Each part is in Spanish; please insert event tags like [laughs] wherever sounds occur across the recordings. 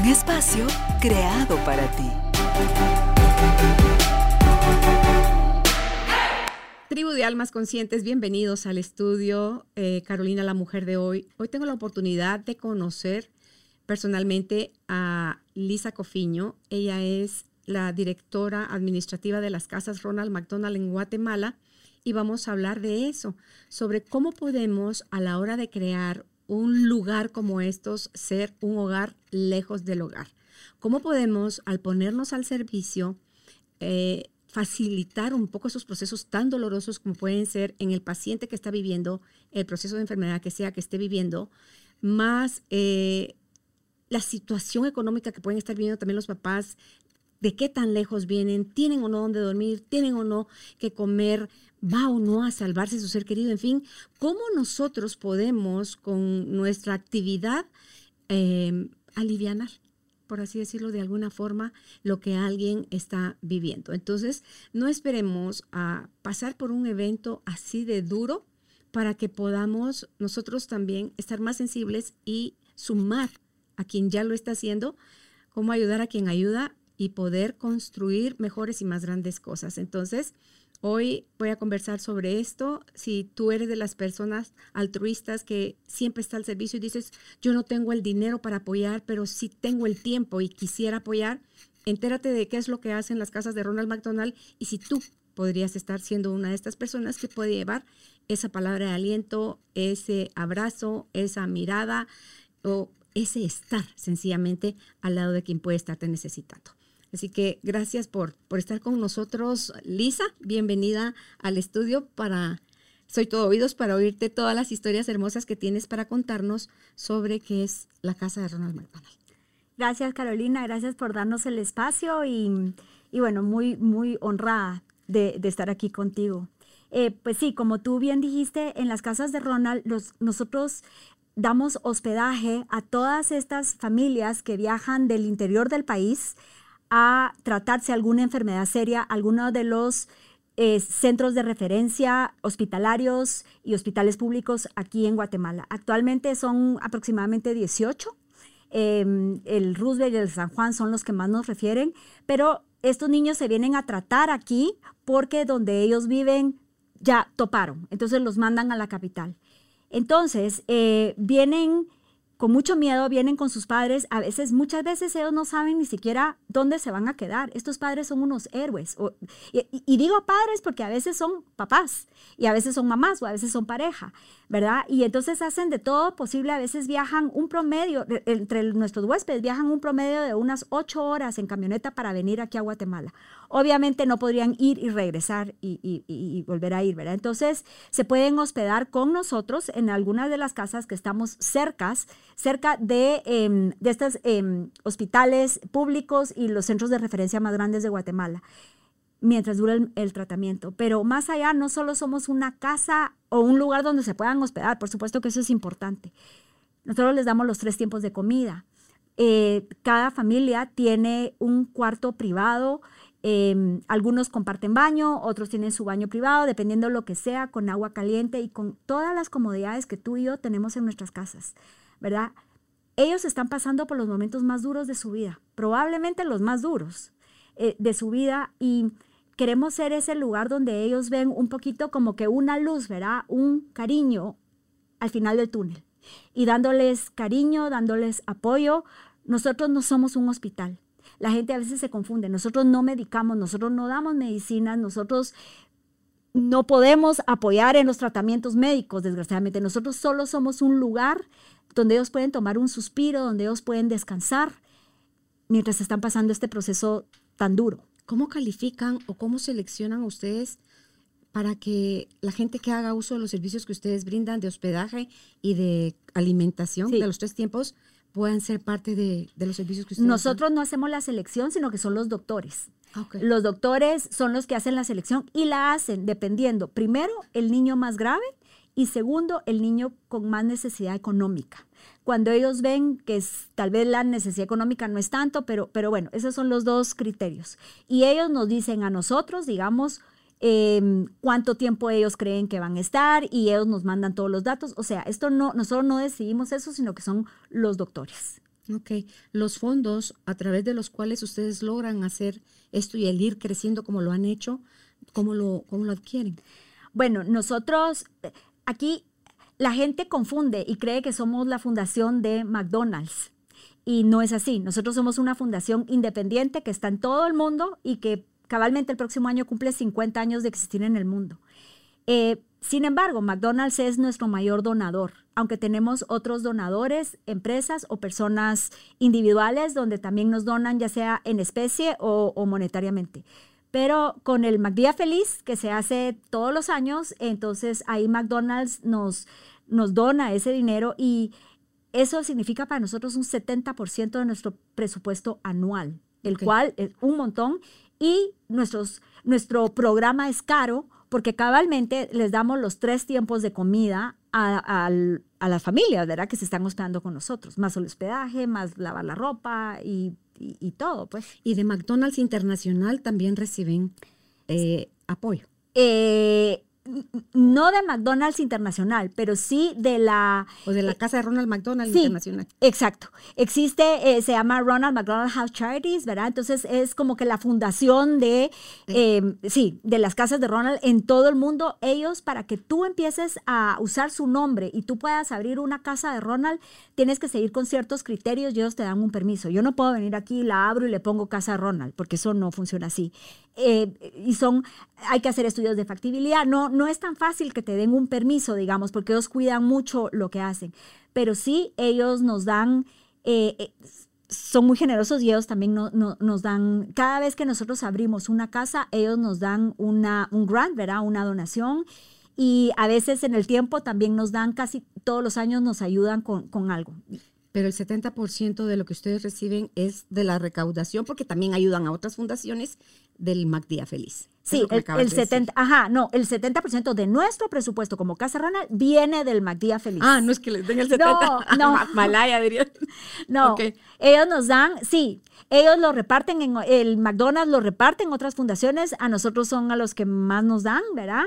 Un espacio creado para ti. Tribu de Almas Conscientes, bienvenidos al estudio eh, Carolina, la mujer de hoy. Hoy tengo la oportunidad de conocer personalmente a Lisa Cofiño. Ella es la directora administrativa de las casas Ronald McDonald en Guatemala y vamos a hablar de eso, sobre cómo podemos a la hora de crear un lugar como estos ser un hogar lejos del hogar. ¿Cómo podemos, al ponernos al servicio, eh, facilitar un poco esos procesos tan dolorosos como pueden ser en el paciente que está viviendo el proceso de enfermedad que sea que esté viviendo, más eh, la situación económica que pueden estar viviendo también los papás, de qué tan lejos vienen, tienen o no dónde dormir, tienen o no que comer, va o no a salvarse su ser querido, en fin, cómo nosotros podemos con nuestra actividad eh, alivianar por así decirlo de alguna forma, lo que alguien está viviendo. Entonces, no esperemos a pasar por un evento así de duro para que podamos nosotros también estar más sensibles y sumar a quien ya lo está haciendo, cómo ayudar a quien ayuda y poder construir mejores y más grandes cosas. Entonces, Hoy voy a conversar sobre esto. Si tú eres de las personas altruistas que siempre está al servicio y dices, yo no tengo el dinero para apoyar, pero sí tengo el tiempo y quisiera apoyar, entérate de qué es lo que hacen las casas de Ronald McDonald y si tú podrías estar siendo una de estas personas que puede llevar esa palabra de aliento, ese abrazo, esa mirada o ese estar sencillamente al lado de quien puede estarte necesitando. Así que gracias por, por estar con nosotros, Lisa. Bienvenida al estudio para soy todo oídos para oírte todas las historias hermosas que tienes para contarnos sobre qué es la casa de Ronald McDonald. Gracias Carolina, gracias por darnos el espacio y, bueno, muy, muy honrada de, estar aquí contigo. Eh, pues sí, como tú bien dijiste, en las casas de Ronald nosotros damos hospedaje a todas estas familias que viajan del interior del país a tratarse alguna enfermedad seria, alguno de los eh, centros de referencia hospitalarios y hospitales públicos aquí en Guatemala. Actualmente son aproximadamente 18. Em, el Roosevelt y el San Juan son los que más nos refieren, pero estos niños se vienen a tratar aquí porque donde ellos viven ya toparon, entonces los mandan a la capital. Entonces, eh, vienen con mucho miedo, vienen con sus padres. A veces, muchas veces ellos no saben ni siquiera dónde se van a quedar. Estos padres son unos héroes. y, digo padres porque a veces son papás y a veces son mamás o a veces son pareja, ¿verdad? Y entonces hacen de todo posible. A veces viajan un promedio, entre nuestros huéspedes, viajan un promedio de unas ocho horas en camioneta para venir aquí a Guatemala. Obviamente no podrían ir y regresar y, volver a ir, ¿verdad? Entonces se pueden hospedar con nosotros en algunas de las casas que estamos cercas cerca de, em, estos em, hospitales públicos y los centros de referencia más grandes de Guatemala mientras dura el, tratamiento. Pero más allá, no solo somos una casa o un lugar donde se puedan hospedar, por supuesto que eso es importante. Nosotros les damos los tres tiempos de comida. Eh, cada familia tiene un cuarto privado. Em, algunos comparten baño, otros tienen su baño privado, dependiendo lo que sea, con agua caliente y con todas las comodidades que tú y yo tenemos en nuestras casas. ¿verdad? Ellos están pasando por los momentos más duros de su vida, probablemente los más duros eh, de su vida y queremos ser ese lugar donde ellos ven un poquito como que una luz, ¿verdad? Un cariño al final del túnel y dándoles cariño, dándoles apoyo. Nosotros no somos un hospital. La gente a veces se confunde. Nosotros no medicamos, nosotros no damos medicinas, nosotros no podemos apoyar en los tratamientos médicos, desgraciadamente. Nosotros solo somos un lugar donde ellos pueden tomar un suspiro, donde ellos pueden descansar mientras están pasando este proceso tan duro. ¿Cómo califican o cómo seleccionan ustedes para que la gente que haga uso de los servicios que ustedes brindan de hospedaje y de alimentación de los tres tiempos puedan ser parte de, los servicios que ustedes Nosotros no hacemos la selección, sino que son los doctores. Ah, los doctores son los que hacen la selección y la hacen dependiendo, primero, el niño más grave y segundo, el niño con más necesidad económica. Cuando ellos ven que tal vez la necesidad económica no es tanto, pero, pero bueno, esos son los dos criterios. Y ellos nos dicen a nosotros, digamos, em, cuánto tiempo ellos creen que van a estar y ellos nos mandan todos los datos. O sea, esto no, nosotros no decidimos eso, sino que son los doctores. Ok, los fondos a través de los cuales ustedes logran hacer esto y el ir creciendo como lo han hecho, ¿cómo lo, cómo lo adquieren? Bueno, nosotros aquí la gente confunde y cree que somos la fundación de McDonald's. Y no es así. Nosotros somos una fundación independiente que está en todo el mundo y que cabalmente el próximo año cumple 50 años de existir en el mundo. Eh, sin embargo, McDonald's es nuestro mayor donador, aunque tenemos otros donadores, empresas o personas individuales donde también nos donan ya sea en especie o, o monetariamente. Pero con el McDía Feliz, que se hace todos los años, entonces ahí McDonald's nos, nos dona ese dinero y eso significa para nosotros un 70% de nuestro presupuesto anual, el cual es un montón. Y nuestros, nuestro programa es caro porque cabalmente les damos los tres tiempos de comida a, a las familias, ¿verdad? Que se están hospedando con nosotros, más el hospedaje, más lavar la ropa y y, todo, pues. Y de McDonald's Internacional también reciben eh, apoyo. Eh, no de McDonald's Internacional, pero sí de la... O de la casa de Ronald McDonald Internacional. Exacto. Existe, eh, se llama Ronald McDonald House Charities, ¿verdad? Entonces es como que la fundación de, em, sí, de las casas de Ronald en todo el mundo. Ellos, para que tú empieces a usar su nombre y tú puedas abrir una casa de Ronald, tienes que seguir con ciertos criterios y ellos te dan un permiso. Yo no puedo venir aquí, la abro y le pongo casa de Ronald, porque eso no funciona así. Eh, y son, hay que hacer estudios de factibilidad. No, no es tan fácil que te den un permiso, digamos, porque ellos cuidan mucho lo que hacen. Pero sí, ellos nos dan, eh, eh, son muy generosos y ellos también nos dan, cada vez que nosotros abrimos una casa, ellos nos dan una, un grant, ¿verdad? Una donación. Y a veces en el tiempo también nos dan, casi todos los años nos ayudan con, con algo pero el 70% de lo que ustedes reciben es de la recaudación, porque también ayudan a otras fundaciones del MacDía Feliz. Sí, el, 70, ajá, no, el 70% de nuestro presupuesto como Casa Ronald viene del MacDía Feliz. Ah, no es que les den el 70. No, no. [laughs] Malaya diría. [laughs] No, ellos nos dan, sí, ellos lo reparten en el McDonald's lo reparten otras fundaciones, a nosotros son a los que más nos dan, ¿verdad?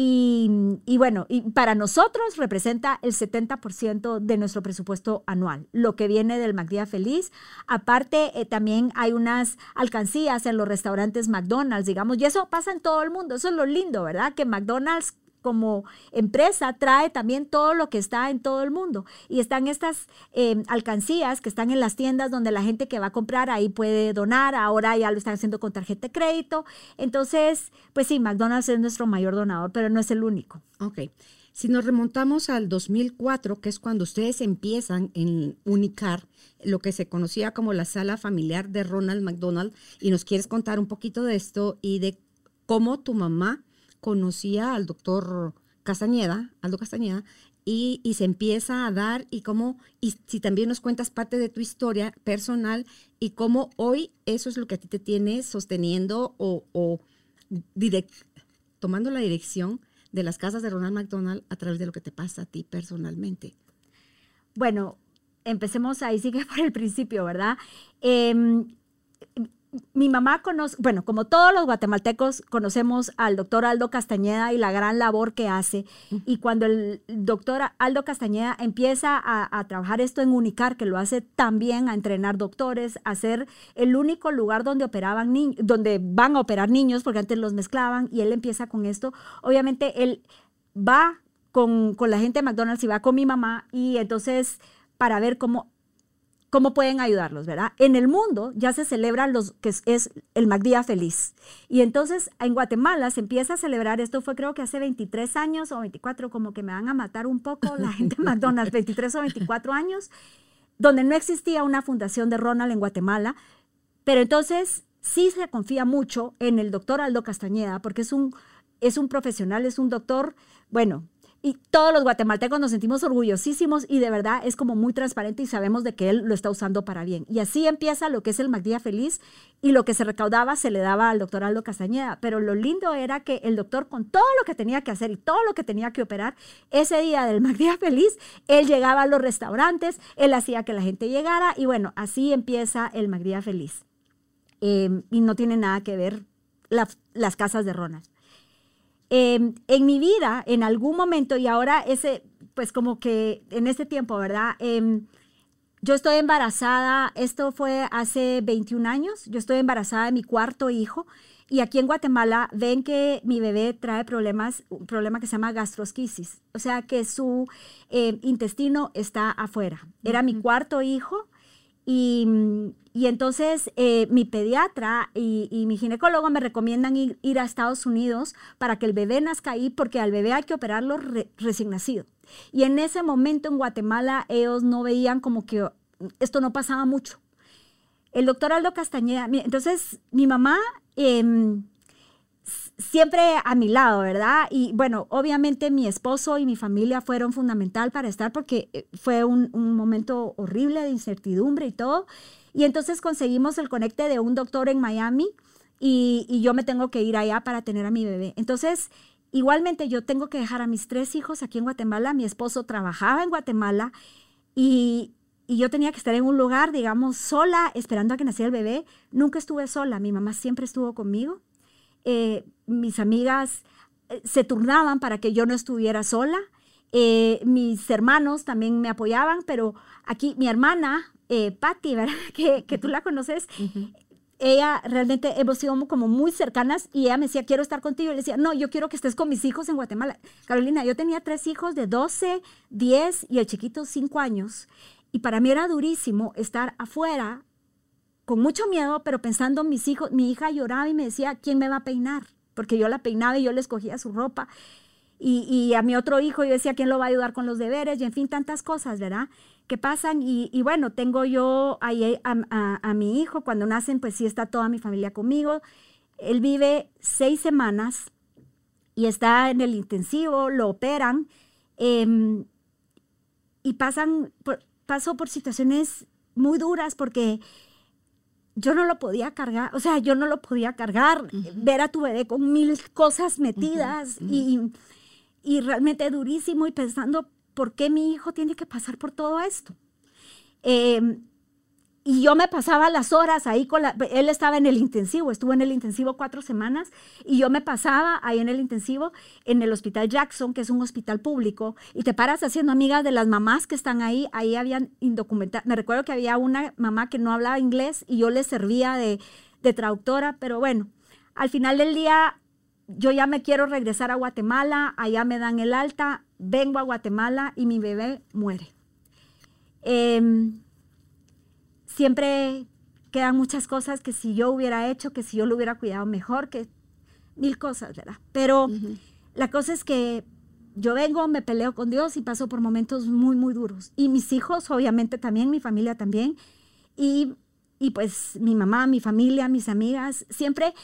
Y, bueno, y para nosotros representa el 70% de nuestro presupuesto anual, lo que viene del McDía Feliz. Aparte, eh, también hay unas alcancías en los restaurantes McDonald's, digamos, y eso pasa en todo el mundo. Eso es lo lindo, ¿verdad? Que McDonald's como empresa trae también todo lo que está en todo el mundo. Y están estas em, alcancías que están en las tiendas donde la gente que va a comprar ahí puede donar. Ahora ya lo están haciendo con tarjeta de crédito. Entonces, pues sí, McDonald's es nuestro mayor donador, pero no es el único. Ok. Si nos remontamos al 2004, que es cuando ustedes empiezan en Unicar, lo que se conocía como la sala familiar de Ronald McDonald, y nos quieres contar un poquito de esto y de cómo tu mamá conocía al doctor Castañeda, Aldo Castañeda, y, se empieza a dar y cómo, y si también nos cuentas parte de tu historia personal y cómo hoy eso es lo que a ti te tiene sosteniendo o, o tomando la dirección de las casas de Ronald McDonald a través de lo que te pasa a ti personalmente. Bueno, empecemos ahí, sigue [laughs] por el principio, ¿verdad? Em, mi mamá conoce, bueno, como todos los guatemaltecos, conocemos al doctor Aldo Castañeda y la gran labor que hace. Y cuando el doctor Aldo Castañeda empieza a, trabajar esto en Unicar, que lo hace también a entrenar doctores, a ser el único lugar donde operaban niños, donde van a operar niños, porque antes los mezclaban, y él empieza con esto. Obviamente él va con, con la gente de McDonald's y va con mi mamá, y entonces para ver cómo cómo pueden ayudarlos, ¿verdad? En el mundo ya se celebran los que es, el MacDía Feliz. Y entonces en Guatemala se empieza a celebrar, esto fue creo que hace 23 años o 24, como que me van a matar un poco la gente de McDonald's, 23 o 24 años, donde no existía una fundación de Ronald en Guatemala, pero entonces sí se confía mucho en el doctor Aldo Castañeda, porque es un, es un profesional, es un doctor, bueno, y todos los guatemaltecos nos sentimos orgullosísimos y de verdad es como muy transparente y sabemos de que él lo está usando para bien. Y así empieza lo que es el MacDía Feliz y lo que se recaudaba se le daba al doctor Aldo Castañeda. Pero lo lindo era que el doctor con todo lo que tenía que hacer y todo lo que tenía que operar, ese día del MacDía Feliz, él llegaba a los restaurantes, él hacía que la gente llegara y bueno, así empieza el MacDía Feliz. Em, y no tiene nada que ver las casas de Ronald. Em, en mi vida, en algún momento, y ahora ese, pues como que en este tiempo, ¿verdad? Em, yo estoy embarazada, esto fue hace 21 años, yo estoy embarazada de mi cuarto hijo y aquí en Guatemala ven que mi bebé trae problemas, un problema que se llama gastrosquisis, o sea que su em, intestino está afuera. Era mi cuarto hijo y, entonces eh, mi pediatra y, mi ginecólogo me recomiendan ir, a Estados Unidos para que el bebé nazca ahí, porque al bebé hay que operarlo recién nacido. Y en ese momento en Guatemala ellos no veían como que esto no pasaba mucho. El doctor Aldo Castañeda, entonces mi mamá... Em, siempre a mi lado, ¿verdad? Y bueno, obviamente mi esposo y mi familia fueron fundamental para estar porque eh, fue un, momento horrible de incertidumbre y todo. Y entonces conseguimos el conecte de un doctor en Miami y, yo me tengo que ir allá para tener a mi bebé. Entonces, igualmente yo tengo que dejar a mis tres hijos aquí en Guatemala. Mi esposo trabajaba en Guatemala y, y yo tenía que estar en un lugar, digamos, sola, esperando a que naciera el bebé. Nunca estuve sola, mi mamá siempre estuvo conmigo. Eh, mis amigas eh, se turnaban para que yo no estuviera sola. Eh, mis hermanos también me apoyaban, pero aquí mi hermana, eh, Patti, ¿verdad? [laughs] Que, que, tú la conoces, ella realmente hemos sido como muy cercanas y ella me decía, quiero estar contigo. Y le decía, no, yo quiero que estés con mis hijos en Guatemala. Carolina, yo tenía tres hijos de 12, 10 y el chiquito 5 años. Y para mí era durísimo estar afuera con mucho miedo, pero pensando en mis hijos, mi hija lloraba y me decía, ¿quién me va a peinar? Porque yo la peinaba y yo le escogía su ropa. Y, a mi otro hijo yo decía, ¿quién lo va a ayudar con los deberes? Y en fin, tantas cosas, ¿verdad? Que pasan. Y, bueno, tengo yo ahí a, a, mi hijo, cuando nacen, pues sí está toda mi familia conmigo. Él vive seis semanas y está en el intensivo, lo operan. Em, y pasan, por, paso por situaciones muy duras porque yo no lo podía cargar, o sea, yo no lo podía cargar, ver a tu bebé con mil cosas metidas y, y, realmente durísimo y pensando, ¿por qué mi hijo tiene que pasar por todo esto? Eh, y yo me pasaba las horas ahí con la, él estaba en el intensivo, estuvo en el intensivo cuatro semanas y yo me pasaba ahí en el intensivo en el hospital Jackson, que es un hospital público, y te paras haciendo amigas de las mamás que están ahí, ahí habían indocumentadas, me recuerdo que había una mamá que no hablaba inglés y yo le servía de, de traductora, pero bueno, al final del día yo ya me quiero regresar a Guatemala, allá me dan el alta, vengo a Guatemala y mi bebé muere. Eh, siempre quedan muchas cosas que si yo hubiera hecho, que si yo lo hubiera cuidado mejor, que mil cosas, ¿verdad? Pero la cosa es que yo vengo, me peleo con Dios y paso por momentos muy, muy duros. Y mis hijos, obviamente también, mi familia también. Y, y pues mi mamá, mi familia, mis amigas, siempre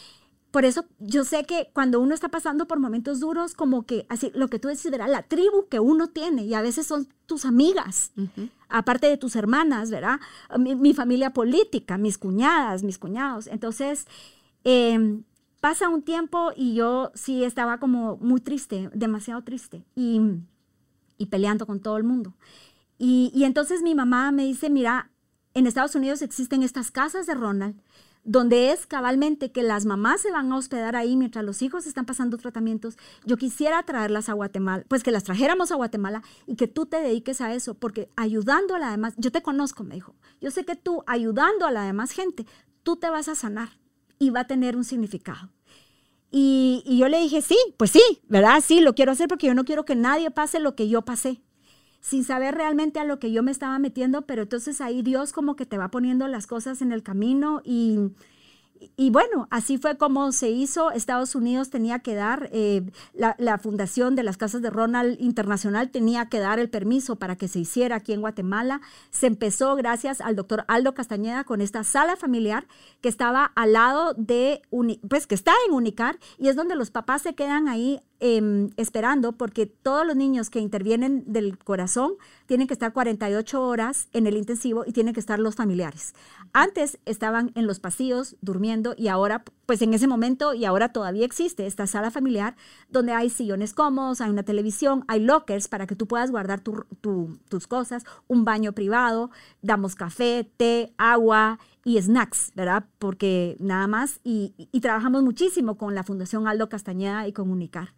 por eso yo sé que cuando uno está pasando por momentos duros, como que así, lo que tú decís, ¿verdad? La tribu que uno tiene, y a veces son tus amigas, aparte de tus hermanas, ¿verdad? Mi, familia política, mis cuñadas, mis cuñados. Entonces, em, pasa un tiempo y yo sí estaba como muy triste, demasiado triste, y, y peleando con todo el mundo. Y, y entonces mi mamá me dice, mira, en Estados Unidos existen estas casas de Ronald donde es cabalmente que las mamás se van a hospedar ahí mientras los hijos están pasando tratamientos, yo quisiera traerlas a Guatemala, pues que las trajéramos a Guatemala y que tú te dediques a eso, porque ayudando a la demás, yo te conozco, me dijo, yo sé que tú ayudando a la demás gente, tú te vas a sanar y va a tener un significado. Y, y yo le dije, sí, pues sí, ¿verdad? Sí, lo quiero hacer porque yo no quiero que nadie pase lo que yo pasé sin saber realmente a lo que yo me estaba metiendo, pero entonces ahí Dios como que te va poniendo las cosas en el camino y, y bueno, así fue como se hizo. Estados Unidos tenía que dar, eh, la, fundación de las casas de Ronald Internacional tenía que dar el permiso para que se hiciera aquí en Guatemala. Se empezó gracias al doctor Aldo Castañeda con esta sala familiar que estaba al lado de, pues que está en Unicar y es donde los papás se quedan ahí em, esperando porque todos los niños que intervienen del corazón tienen que estar 48 horas en el intensivo y tienen que estar los familiares. Antes estaban en los pasillos durmiendo y ahora, pues en ese momento y ahora todavía existe esta sala familiar donde hay sillones cómodos, hay una televisión, hay lockers para que tú puedas guardar tus cosas, un baño privado, damos café, té, agua y snacks, ¿verdad? Porque nada más, y, y trabajamos muchísimo con la Fundación Aldo Castañeda y con Unicar.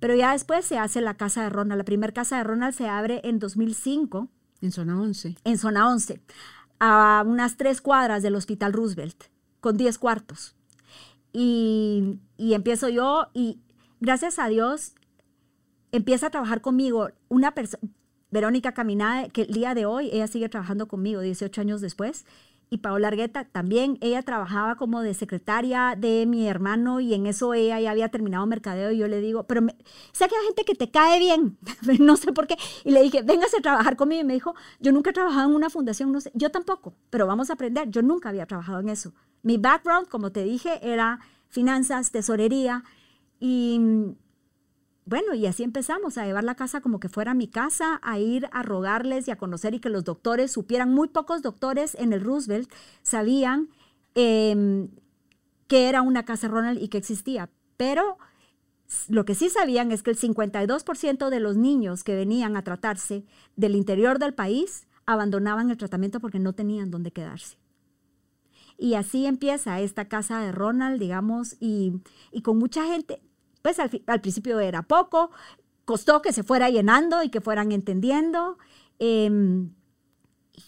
Pero ya después se hace la casa de Ronald. La primera casa de Ronald se abre en 2005. En zona 11. En zona 11, a unas tres cuadras del Hospital Roosevelt, con 10 cuartos. Y, y empiezo yo y gracias a Dios empieza a trabajar conmigo una persona, Verónica Caminada, que el día de hoy ella sigue trabajando conmigo, 18 años después y Paola Argueta también, ella trabajaba como de secretaria de mi hermano y en eso ella ya había terminado mercadeo y yo le digo, pero sé que hay gente que te cae bien, [laughs] no sé por qué, y le dije, véngase a trabajar conmigo y me dijo, yo nunca he trabajado en una fundación, no sé, yo tampoco, pero vamos a aprender, yo nunca había trabajado en eso. Mi background, como te dije, era finanzas, tesorería y bueno, y así empezamos a llevar la casa como que fuera mi casa, a ir a rogarles y a conocer y que los doctores supieran. Muy pocos doctores en el Roosevelt sabían em, que era una casa Ronald y que existía, pero lo que sí sabían es que el 52% de los niños que venían a tratarse del interior del país abandonaban el tratamiento porque no tenían dónde quedarse. Y así empieza esta casa de Ronald, digamos, y, y con mucha gente, pues al, principio era poco, costó que se fuera llenando y que fueran entendiendo. Em,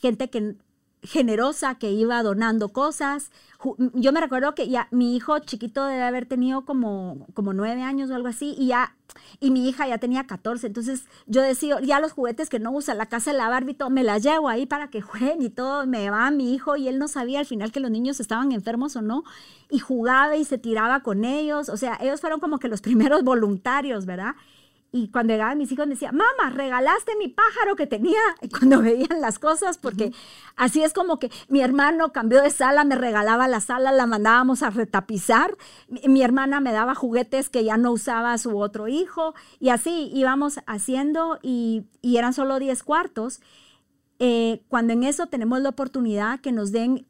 gente que generosa que iba donando cosas. Yo me recuerdo que ya mi hijo chiquito debe haber tenido como, como nueve años o algo así, y ya, y mi hija ya tenía 14. Entonces yo decía, ya los juguetes que no usa la casa de la Barbie, me las llevo ahí para que [laughs] jueguen y todo, me va mi hijo, y él no sabía al final que los niños estaban enfermos o no, y jugaba y se tiraba con ellos. O sea, ellos fueron como que los [laughs] primeros voluntarios, ¿verdad? Y cuando llegaban mis hijos me decían, mamá, regalaste mi pájaro que tenía. Y cuando [laughs] veían las cosas, porque así es como que mi hermano cambió de sala, me regalaba la sala, la mandábamos a retapizar. Mi, hermana me daba juguetes que ya no usaba su otro hijo. Y así íbamos haciendo y, eran solo 10 cuartos. Eh, cuando en eso tenemos la oportunidad que nos den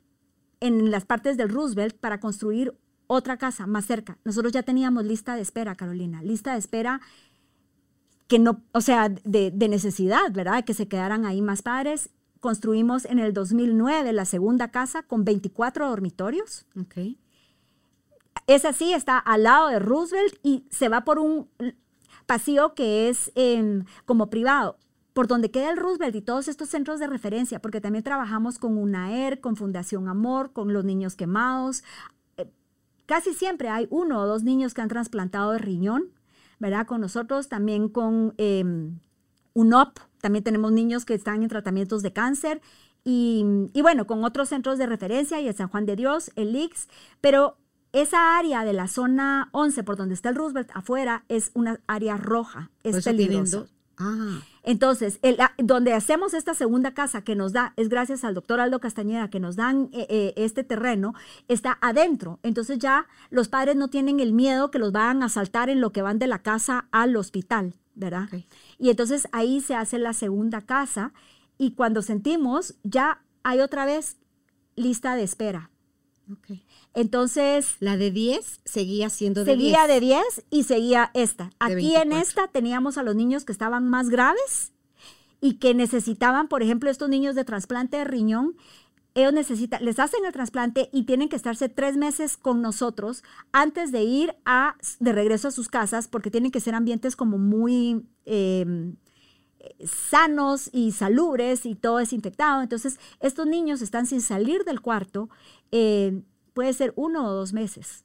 en las partes del Roosevelt para construir otra casa más cerca. Nosotros ya teníamos lista de espera, Carolina, lista de espera que no, o sea, de, necesidad, ¿verdad? Que se quedaran ahí más padres. Construimos en el 2009 la segunda casa con 24 dormitorios. Okay. Esa sí está al lado de Roosevelt y se va por un pasillo que es em, como privado, por donde queda el Roosevelt y todos estos centros de referencia, porque también trabajamos con UNAER, con Fundación Amor, con los niños quemados. Eh, casi siempre hay uno o dos niños que han trasplantado de riñón ¿verdad? Con nosotros, también con eh, UNOP, también tenemos niños que están en tratamientos de cáncer y, bueno, con otros centros de referencia y el San Juan de Dios, el IX, pero esa área de la zona 11 por donde está el Roosevelt afuera es una área roja, es peligroso. Ah. Entonces, el, donde hacemos esta segunda casa que nos da, es gracias al doctor Aldo Castañeda que nos dan eh, eh, este terreno, está adentro. Entonces ya los padres no tienen el miedo que los vayan a asaltar en lo que van de la casa al hospital, ¿verdad? Y entonces ahí se hace la segunda casa y cuando sentimos, ya hay otra vez lista de espera. Entonces. La de 10 seguía siendo de 10. Seguía de 10 y seguía esta. Aquí en esta teníamos a los niños que estaban más graves y que necesitaban, por ejemplo, estos niños de trasplante de riñón. Ellos necesitan, les hacen el trasplante y tienen que estarse tres meses con nosotros antes de ir a, de regreso a sus casas, porque tienen que ser ambientes como muy em, sanos y salubres y todo desinfectado. Entonces, estos niños están sin salir del cuarto eh, puede ser uno o dos meses.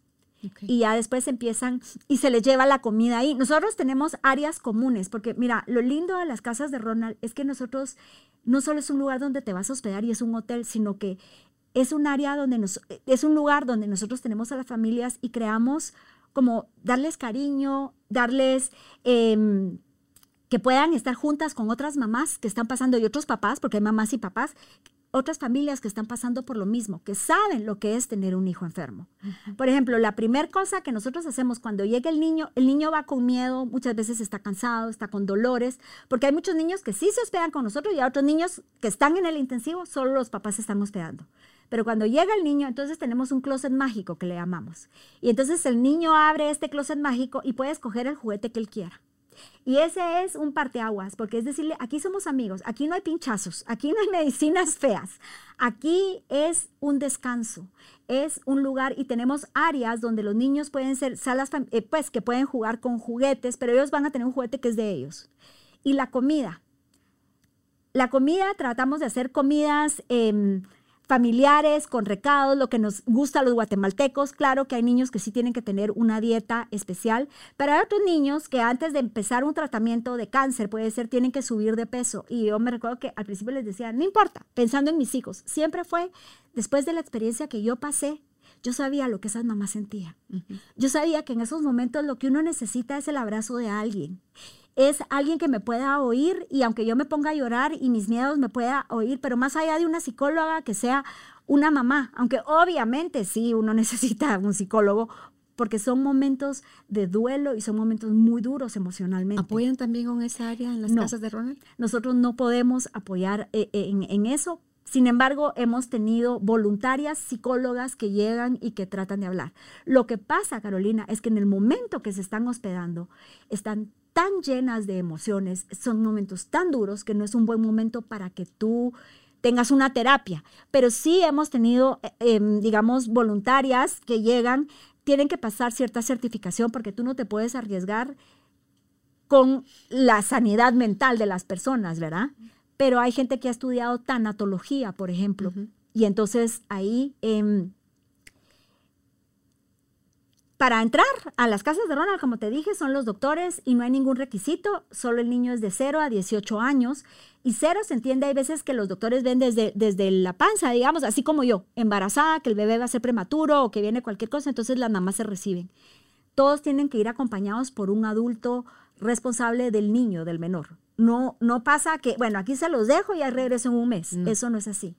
Y ya después empiezan y se les lleva la comida ahí. Nosotros tenemos áreas comunes, porque mira, lo lindo de las casas de Ronald es que nosotros no solo es un lugar donde te vas a hospedar y es un hotel, sino que es un área donde nos, es un lugar donde nosotros tenemos a las familias y creamos como darles cariño, darles em, que puedan estar juntas con otras mamás que están pasando y otros papás, porque hay mamás y papás otras familias que están pasando por lo mismo, que saben lo que es tener un hijo enfermo. Por ejemplo, la primera cosa que nosotros hacemos cuando llega el niño, el niño va con miedo, muchas veces está cansado, está con dolores, porque hay muchos niños que sí se hospedan con nosotros y hay otros niños que están en el intensivo, solo los papás están hospedando. Pero cuando llega el niño, entonces tenemos un closet mágico que le llamamos. Y entonces el niño abre este closet mágico y puede escoger el juguete que él quiera. Y ese es un parteaguas, porque es decirle, aquí somos amigos, aquí no hay pinchazos, aquí no hay medicinas [laughs] feas, aquí es un descanso, es un lugar y tenemos áreas donde los niños pueden ser salas, eh, pues que pueden jugar con juguetes, pero ellos van a tener un juguete que es de ellos. Y la comida. La comida, tratamos de hacer comidas... Em, familiares, con recados, lo que nos gusta a los guatemaltecos. Claro que hay niños que sí tienen que tener una dieta especial, pero hay otros niños que antes de empezar un tratamiento de cáncer, puede ser, tienen que subir de peso. Y yo me recuerdo que al principio les decía, no importa, pensando en mis hijos, siempre fue después de la experiencia que yo pasé. Yo sabía lo que esas mamás sentían. Yo sabía que en esos momentos lo que uno necesita es el abrazo de alguien es alguien que me pueda oír y aunque yo me ponga a llorar y mis miedos me pueda oír, pero más allá de una psicóloga que sea una mamá, aunque obviamente sí, uno [laughs] necesita un psicólogo porque son momentos de duelo y son momentos muy duros emocionalmente. ¿Apoyan también en esa área en las casas de Ronald? Nosotros no podemos apoyar eh, eh, en, en eso, sin embargo, hemos tenido voluntarias psicólogas que llegan y que tratan de hablar. Lo que pasa, Carolina, es que en el momento que se están hospedando, están tan llenas de emociones, son momentos tan duros que no es un buen momento para que tú tengas una terapia. Pero sí hemos tenido, eh, em, digamos, voluntarias que llegan, tienen que pasar cierta certificación porque tú no te puedes arriesgar con la sanidad mental de las personas, ¿verdad? Pero hay gente que ha estudiado tanatología, por ejemplo, y entonces ahí... Em, para entrar a las casas de Ronald, como te dije, son los doctores y no hay ningún requisito, solo el niño es de 0 a 18 años. Y cero se entiende, hay veces que los doctores ven desde, desde la panza, digamos, así como yo, embarazada, que el bebé va a ser prematuro o que viene cualquier cosa, entonces las mamás se reciben. Todos tienen que ir acompañados por un adulto responsable del niño, del menor. No, no pasa que, bueno, aquí se los dejo y ya regreso en un mes. Eso no es así.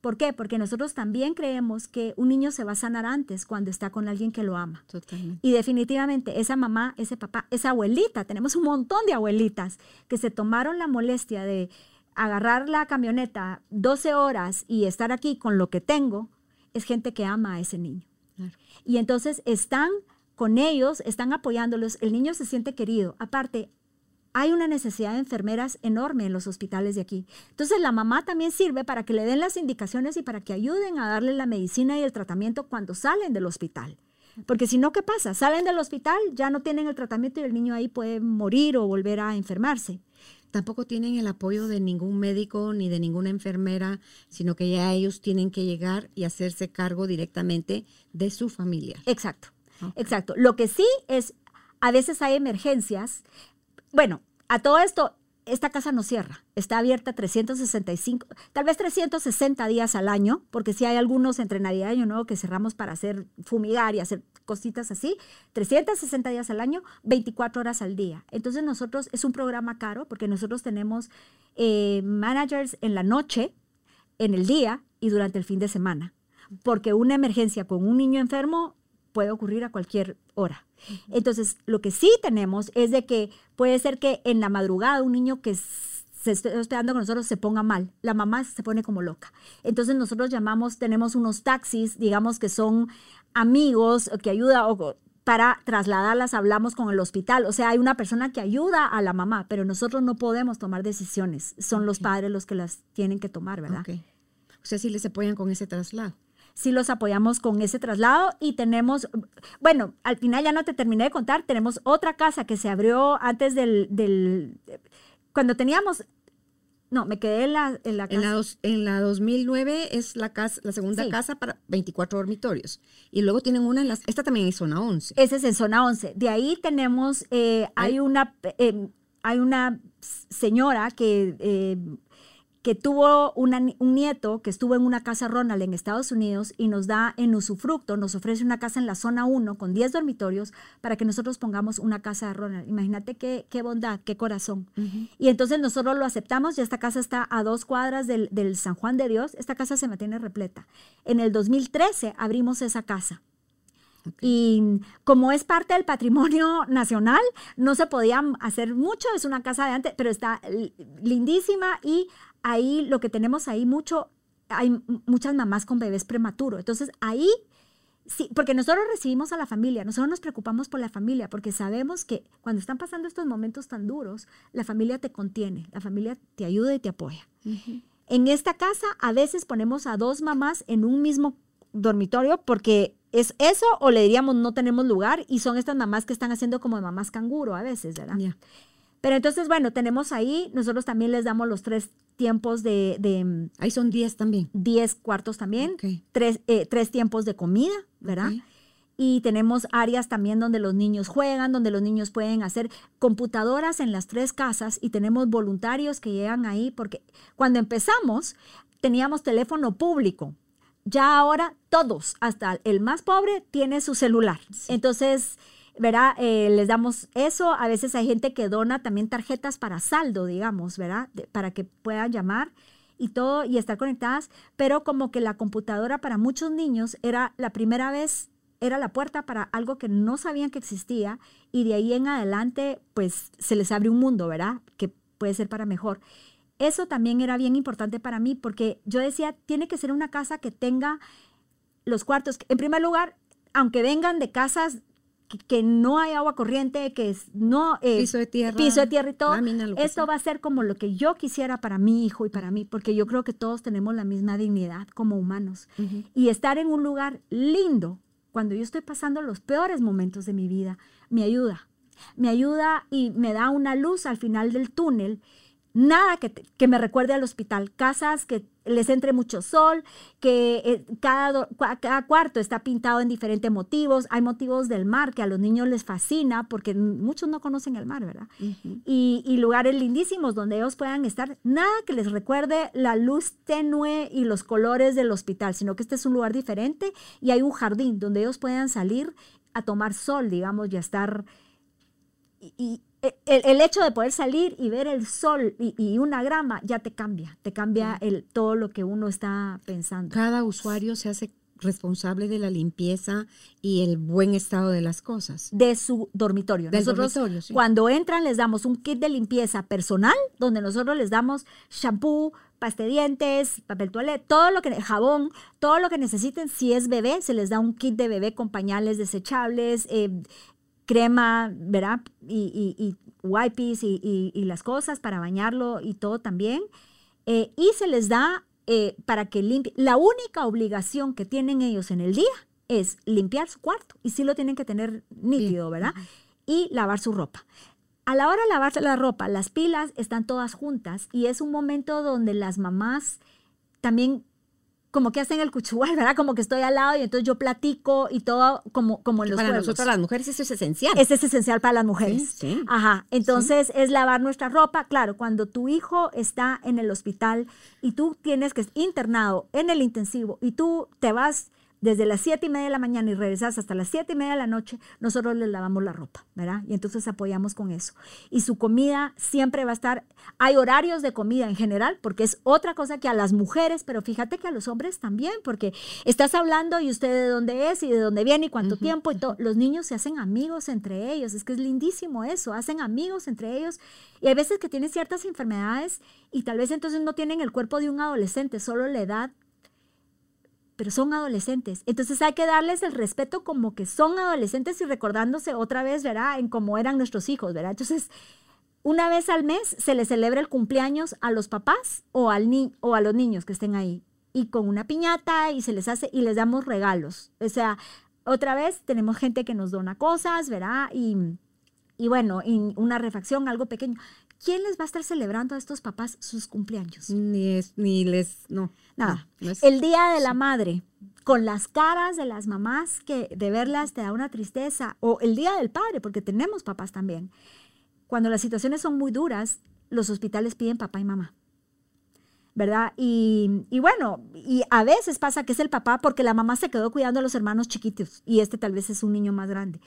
¿Por qué? Porque nosotros también creemos que un niño se va a sanar antes cuando está con alguien que lo ama. Totalmente. Y definitivamente esa mamá, ese papá, esa abuelita, tenemos un montón de abuelitas que se tomaron la molestia de agarrar la camioneta 12 horas y estar aquí con lo que tengo, es gente que ama a ese niño. Y entonces están con ellos, están apoyándolos, el niño se siente querido. Aparte, hay una necesidad de enfermeras enorme en los hospitales de aquí. Entonces la mamá también sirve para que le den las indicaciones y para que ayuden a darle la medicina y el tratamiento cuando salen del hospital. Porque si no, ¿qué pasa? Salen del hospital, ya no tienen el tratamiento y el niño ahí puede morir o volver a enfermarse. Tampoco tienen el apoyo de ningún médico ni de ninguna enfermera, sino que ya ellos tienen que llegar y hacerse cargo directamente de su familia. Exacto, exacto. Lo que sí es, a veces hay emergencias bueno, a todo esto, esta casa no cierra, está abierta 365, tal vez 360 días al año, porque si hay algunos entre Navidad y Año Nuevo que cerramos para hacer fumigar y hacer cositas así, 360 días al año, 24 horas al día. Entonces nosotros, es un programa caro porque nosotros tenemos eh, managers en la noche, en el día y durante el fin de semana, porque una emergencia con un niño enfermo puede ocurrir a cualquier hora. Entonces, lo que sí tenemos es de que puede ser que en la madrugada un niño que se esté hospedando con nosotros se ponga mal, la mamá se pone como loca. Entonces nosotros llamamos, tenemos unos taxis, digamos que son amigos que ayudan para trasladarlas, hablamos con el hospital. O sea, hay una persona que ayuda a la mamá, pero nosotros no podemos tomar decisiones. Son los padres los que las tienen que tomar, ¿verdad? O sea, sí les apoyan con ese traslado sí los apoyamos con ese traslado y tenemos, bueno, al final ya no te terminé de contar, tenemos otra casa que se abrió antes del, del cuando teníamos no, me quedé en la, en la casa. En la, 2009 es la, casa, la segunda casa para 24 dormitorios. Y luego tienen una en la... Esta también es zona 11. Esa es en zona 11. De ahí tenemos... Eh, hay, una, eh, hay una señora que... Eh, que tuvo un nieto que estuvo en una casa Ronald en Estados Unidos y nos da en usufructo, nos ofrece una casa en la zona 1 con 10 dormitorios para que nosotros pongamos una casa de Ronald. Imagínate qué, qué bondad, qué corazón. Y entonces nosotros lo aceptamos y esta casa está a dos cuadras del, del San Juan de Dios. Esta casa se mantiene repleta. En el 2013 abrimos esa casa. Y como es parte del patrimonio nacional, no se podía hacer mucho, es una casa de antes, pero está lindísima y ahí lo que tenemos ahí mucho, hay muchas mamás con bebés prematuros. Entonces ahí, sí, porque nosotros recibimos a la familia, nosotros nos preocupamos por la familia, porque sabemos que cuando están pasando estos momentos tan duros, la familia te contiene, la familia te ayuda y te apoya. En esta casa a veces ponemos a dos mamás en un mismo dormitorio porque es eso o le diríamos no tenemos lugar y son estas mamás que están haciendo como mamás canguro a veces, ¿verdad? Pero entonces, bueno, tenemos ahí, nosotros también les damos los tres tiempos de... Mm, ahí son diez también. Diez cuartos también, tres, eh, tres, tiempos de comida, ¿verdad? Y tenemos áreas también donde los niños juegan, donde los niños pueden hacer computadoras en las tres casas y tenemos voluntarios que llegan ahí porque cuando empezamos teníamos teléfono público. Ya ahora todos, hasta el más pobre, tiene su celular. Entonces, ¿verdad? Eh, les damos eso. A veces hay gente que dona también tarjetas para saldo, digamos, ¿verdad? para que puedan llamar y todo y estar conectadas. Pero como que la computadora para muchos niños era la primera vez, era la puerta para algo que no sabían que existía y de ahí en adelante, pues se les abre un mundo, ¿verdad? Que puede ser para mejor. Eso también era bien importante para mí porque yo decía, tiene que ser una casa que tenga los cuartos. En primer lugar, aunque vengan de casas que, no hay agua corriente, que es no eh, piso de tierra, piso de tierra y todo. Esto va a ser como lo que yo quisiera para mi hijo y para mí, porque yo creo que todos tenemos la misma dignidad como humanos. Y estar en un lugar lindo cuando yo estoy pasando los peores momentos de mi vida me ayuda. Me ayuda y me da una luz al final del túnel nada que, me recuerde al hospital, casas que les entre mucho sol, que eh, cada, cada, cuarto está pintado en diferentes motivos, hay motivos del mar que a los niños les fascina porque muchos no conocen el mar, ¿verdad? y, y, lugares lindísimos donde ellos puedan estar, nada que les recuerde la luz tenue y los colores del hospital, sino que este es un lugar diferente y hay un jardín donde ellos puedan salir a tomar sol, digamos, y a estar... y, el, hecho de poder salir y ver el sol y, una grama ya te cambia, te cambia el, todo lo que uno está pensando. Cada usuario se hace responsable de la limpieza y el buen estado de las cosas. De su dormitorio. Del dormitorio, Cuando entran les damos un kit de limpieza personal donde nosotros les damos shampoo, pasta de dientes, papel toalé, todo lo que, jabón, todo lo que necesiten. Si es bebé, se les da un kit de bebé con pañales desechables, eh, crema, ¿verdad? Y, y, wipes y, las cosas para bañarlo y todo también. Eh, y se les da eh, para que limpie. La única obligación que tienen ellos en el día es limpiar su cuarto. Y sí lo tienen que tener nítido, ¿verdad? Y lavar su ropa. A la hora de lavarse la ropa, las pilas están todas juntas y es un momento donde las mamás también como que hacen el cuchual, ¿verdad? Como que estoy al lado y entonces yo platico y todo como, como en los Para nosotros las mujeres eso es esencial. Eso es esencial para las mujeres. Sí, Ajá. Entonces es lavar nuestra ropa. Claro, cuando tu hijo está en el hospital y tú tienes que internado en el intensivo y tú te vas desde las siete y media de la mañana y regresas hasta las siete y media de la noche, nosotros les lavamos la ropa, ¿verdad? Y entonces apoyamos con eso. Y su comida siempre va a estar, hay horarios de comida en general, porque es otra cosa que a las mujeres, pero fíjate que a los hombres también, porque estás hablando y usted de dónde es y de dónde viene y cuánto tiempo y todo. Los niños se hacen amigos entre ellos, es que es lindísimo eso, hacen amigos entre ellos. Y hay veces que tienen ciertas enfermedades y tal vez entonces no tienen el cuerpo de un adolescente, solo la edad pero son adolescentes. Entonces hay que darles el respeto como que son adolescentes y recordándose otra vez, ¿verdad? En cómo eran nuestros hijos, ¿verdad? Entonces, una vez al mes se les celebra el cumpleaños a los papás o, al ni o a los niños que estén ahí. Y con una piñata y se les hace y les damos regalos. O sea, otra vez tenemos gente que nos dona cosas, ¿verdad? Y, y bueno, y una refacción, algo pequeño. ¿Quién les va a estar celebrando a estos papás sus cumpleaños? Ni, es, ni les, no. Nada. el Día de la Madre, con las caras de las mamás que de verlas te da una tristeza, o el Día del Padre, porque tenemos papás también. Cuando las situaciones son muy duras, los hospitales piden papá y mamá. ¿verdad? Y, y, bueno, y a veces pasa que es el papá porque la mamá se quedó cuidando a los hermanos chiquitos y este tal vez es un niño más grande.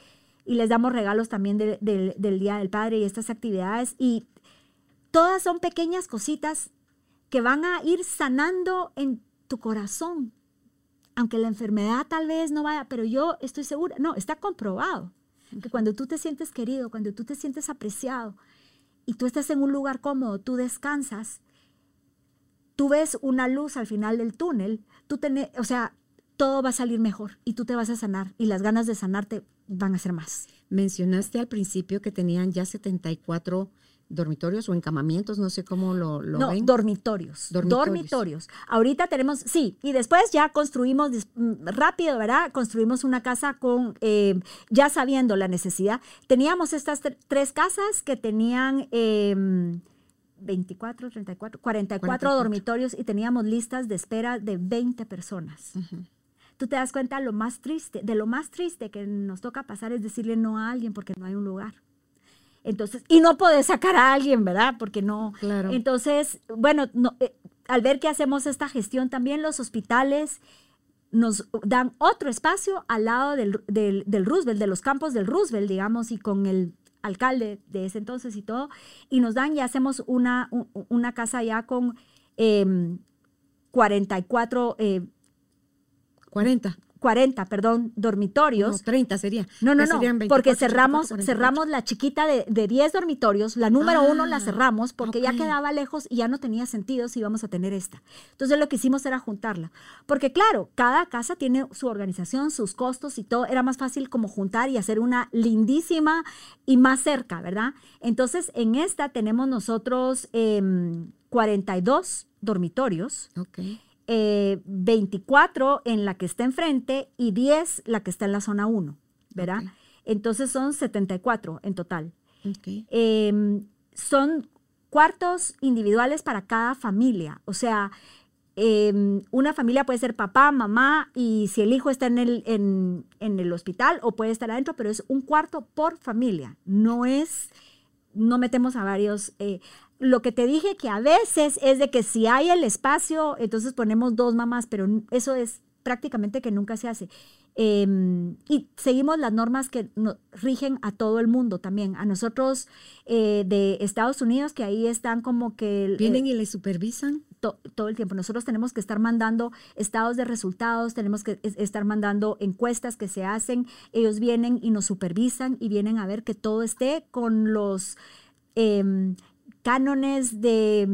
Y les damos regalos también del Día del Padre y estas actividades. Y todas son pequeñas cositas que van a ir sanando en tu corazón. Aunque la enfermedad tal vez no vaya, pero yo estoy segura, no, está comprobado que cuando tú te sientes querido, cuando tú te sientes apreciado y tú estás en un lugar cómodo, tú descansas, tú ves una luz al final del túnel, tú tenés, o sea, todo va a salir mejor y tú te vas a sanar y las ganas de sanarte van a ser más. Mencionaste al principio que tenían ya 74 dormitorios o encamamientos, no sé cómo lo, lo no, Dormitorios, dormitorios. Ahorita tenemos, sí, y después ya construimos mm, rápido, ¿verdad? Construimos una casa con, eh, ya sabiendo la necesidad. Teníamos estas tres casas que tenían... Eh, 24, 34, 44, dormitorios y teníamos listas de espera de 20 personas. Tú te das cuenta lo más triste, de lo más triste que nos toca pasar es decirle no a alguien porque no hay un lugar. Entonces, y no puedes sacar a alguien, ¿verdad? Porque no. Claro. Entonces, bueno, eh, al ver que hacemos esta gestión, también los hospitales nos dan otro espacio al lado del, del, del Roosevelt, de los campos del Roosevelt, digamos, y con el alcalde de ese entonces y todo, y nos dan y hacemos una, una casa ya con 44... Eh, 40. 40, perdón, dormitorios. No, 30 sería. No, no, no, porque cerramos, cerramos la chiquita de, de 10 dormitorios, la número uno la ah, cerramos porque ya quedaba lejos y ya no tenía sentido si íbamos a tener esta. Entonces lo que hicimos era juntarla. Porque claro, cada casa tiene su organización, sus costos y todo. Era más fácil como juntar y hacer una lindísima y más cerca, ¿verdad? Entonces en esta tenemos nosotros 42 em, dormitorios. Okay 24 eh, en la que está enfrente y 10 la que está en la zona 1, ¿verdad? Entonces son 74 en total. Em, son cuartos individuales para cada familia, o sea, em, una familia puede ser papá, mamá y si el hijo está en el, en, el hospital o puede estar adentro, pero es un cuarto por familia, no es, no metemos a varios. Eh, lo que te dije que a veces es de que si hay el espacio, entonces ponemos dos mamás, pero eso es prácticamente que nunca se hace. Em, y seguimos las normas que rigen a todo el mundo también. A nosotros eh, de Estados Unidos, que ahí están como que... ¿Vienen y les supervisan? todo el tiempo. Nosotros tenemos que estar mandando estados de resultados, tenemos que estar mandando encuestas que se hacen. Ellos vienen y nos supervisan y vienen a ver que todo esté con los... Cánones de,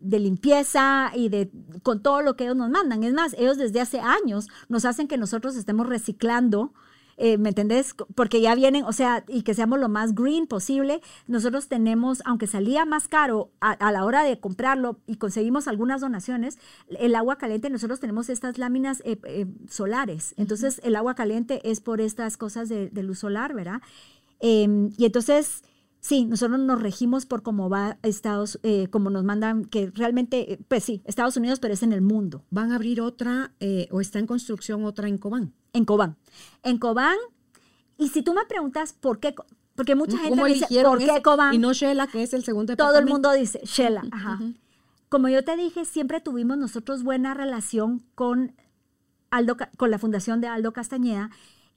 limpieza y de con todo lo que ellos nos mandan. Es más, ellos desde hace años nos hacen que nosotros estemos reciclando. Eh, ¿Me entendés? Porque ya vienen, o sea, y que seamos lo más green posible. Nosotros tenemos, aunque salía más caro a, la hora de comprarlo y conseguimos algunas donaciones, el agua caliente, nosotros tenemos estas láminas eh, eh, solares. Entonces, el agua caliente es por estas cosas de, luz solar, ¿verdad? Em, y entonces, Sí, nosotros nos regimos por cómo va Estados, eh, como nos mandan, que realmente, eh, pues sí, Estados Unidos, pero es en el mundo. ¿Van a abrir otra eh, o está en construcción otra en Cobán? En Cobán. En Cobán, y si tú me preguntas por qué, porque mucha gente me dice, ¿por qué Cobán? Y no Shela, que es el segundo Todo el mundo dice Shela, ajá. Como yo te dije, siempre tuvimos nosotros buena relación con, Aldo, con la fundación de Aldo Castañeda,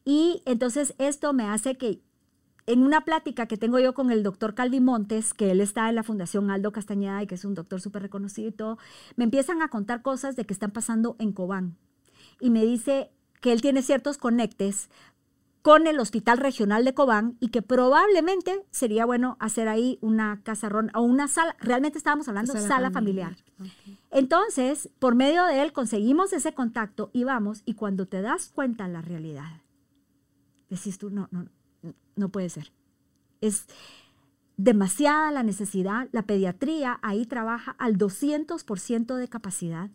y entonces esto me hace que en una plática que tengo yo con el doctor Calvi Montes, que él está en la Fundación Aldo Castañeda y que es un doctor súper reconocido y todo, me empiezan a contar cosas de que están pasando en Cobán. Y me dice que él tiene ciertos conectes con el Hospital Regional de Cobán y que probablemente sería bueno hacer ahí una casarrón o una sala, realmente estábamos hablando de sala, familiar. Entonces, por medio de él conseguimos ese contacto y vamos, y cuando te das cuenta la realidad, decís tú, no, no, no puede ser. Es demasiada la necesidad. La pediatría ahí trabaja al 200% de capacidad.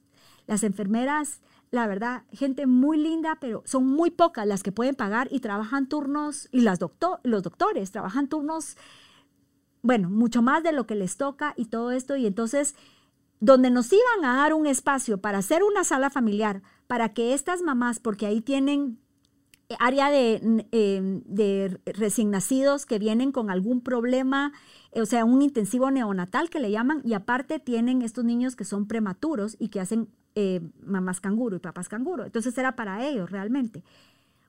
Las enfermeras, la verdad, gente muy linda, pero son muy pocas las que pueden pagar y trabajan turnos, y las doctor, los doctores trabajan turnos, bueno, mucho más de lo que les toca y todo esto. Y entonces, donde nos iban a dar un espacio para hacer una sala familiar, para que estas mamás, porque ahí tienen área de, eh, de recién nacidos que vienen con algún problema, o sea, un intensivo neonatal que le llaman, y aparte tienen estos niños que son prematuros y que hacen mamás canguro y papás canguro. Entonces era para ellos realmente.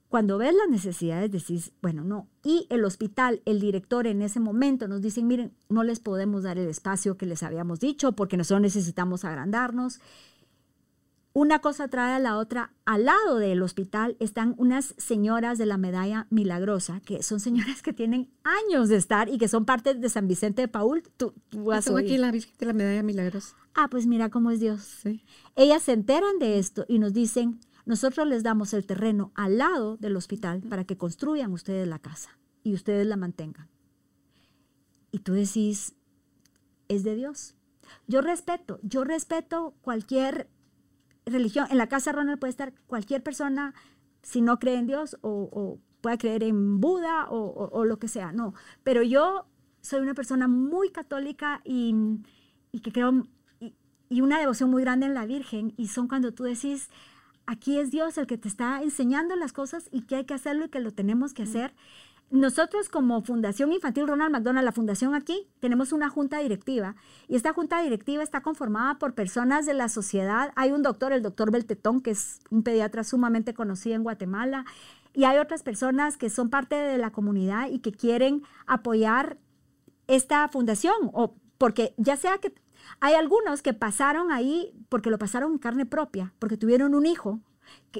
Cuando ves las necesidades decís, bueno, no. Y el hospital, el director en ese momento nos dicen, miren, no les podemos dar el espacio que les habíamos dicho porque nosotros necesitamos agrandarnos. Una cosa trae a la otra. Al lado del hospital están unas señoras de la medalla milagrosa, que son señoras que tienen años de estar y que son parte de San Vicente de Paul. Tú, aquí la Virgen de la medalla milagrosa. Ah, pues mira cómo es Dios. Ellas se enteran de esto y nos dicen, nosotros les damos el terreno al lado del hospital para que construyan ustedes la casa y ustedes la mantengan. Y tú decís, es de Dios. Yo respeto, yo respeto cualquier religión. En la casa Ronald puede estar cualquier persona, si no cree en Dios o, o pueda creer en Buda o, lo que sea, no. Pero yo soy una persona muy católica y, que creo, y, y, una devoción muy grande en la Virgen, y son cuando tú decís, aquí es Dios el que te está enseñando las cosas y que hay que hacerlo y que lo tenemos que hacer. Nosotros como Fundación Infantil Ronald McDonald, la fundación aquí, tenemos una junta directiva y esta junta directiva está conformada por personas de la sociedad. Hay un doctor, el doctor Beltetón, que es un pediatra sumamente conocido en Guatemala, y hay otras personas que son parte de la comunidad y que quieren apoyar esta fundación, o porque ya sea que hay algunos que pasaron ahí porque lo pasaron en carne propia, porque tuvieron un hijo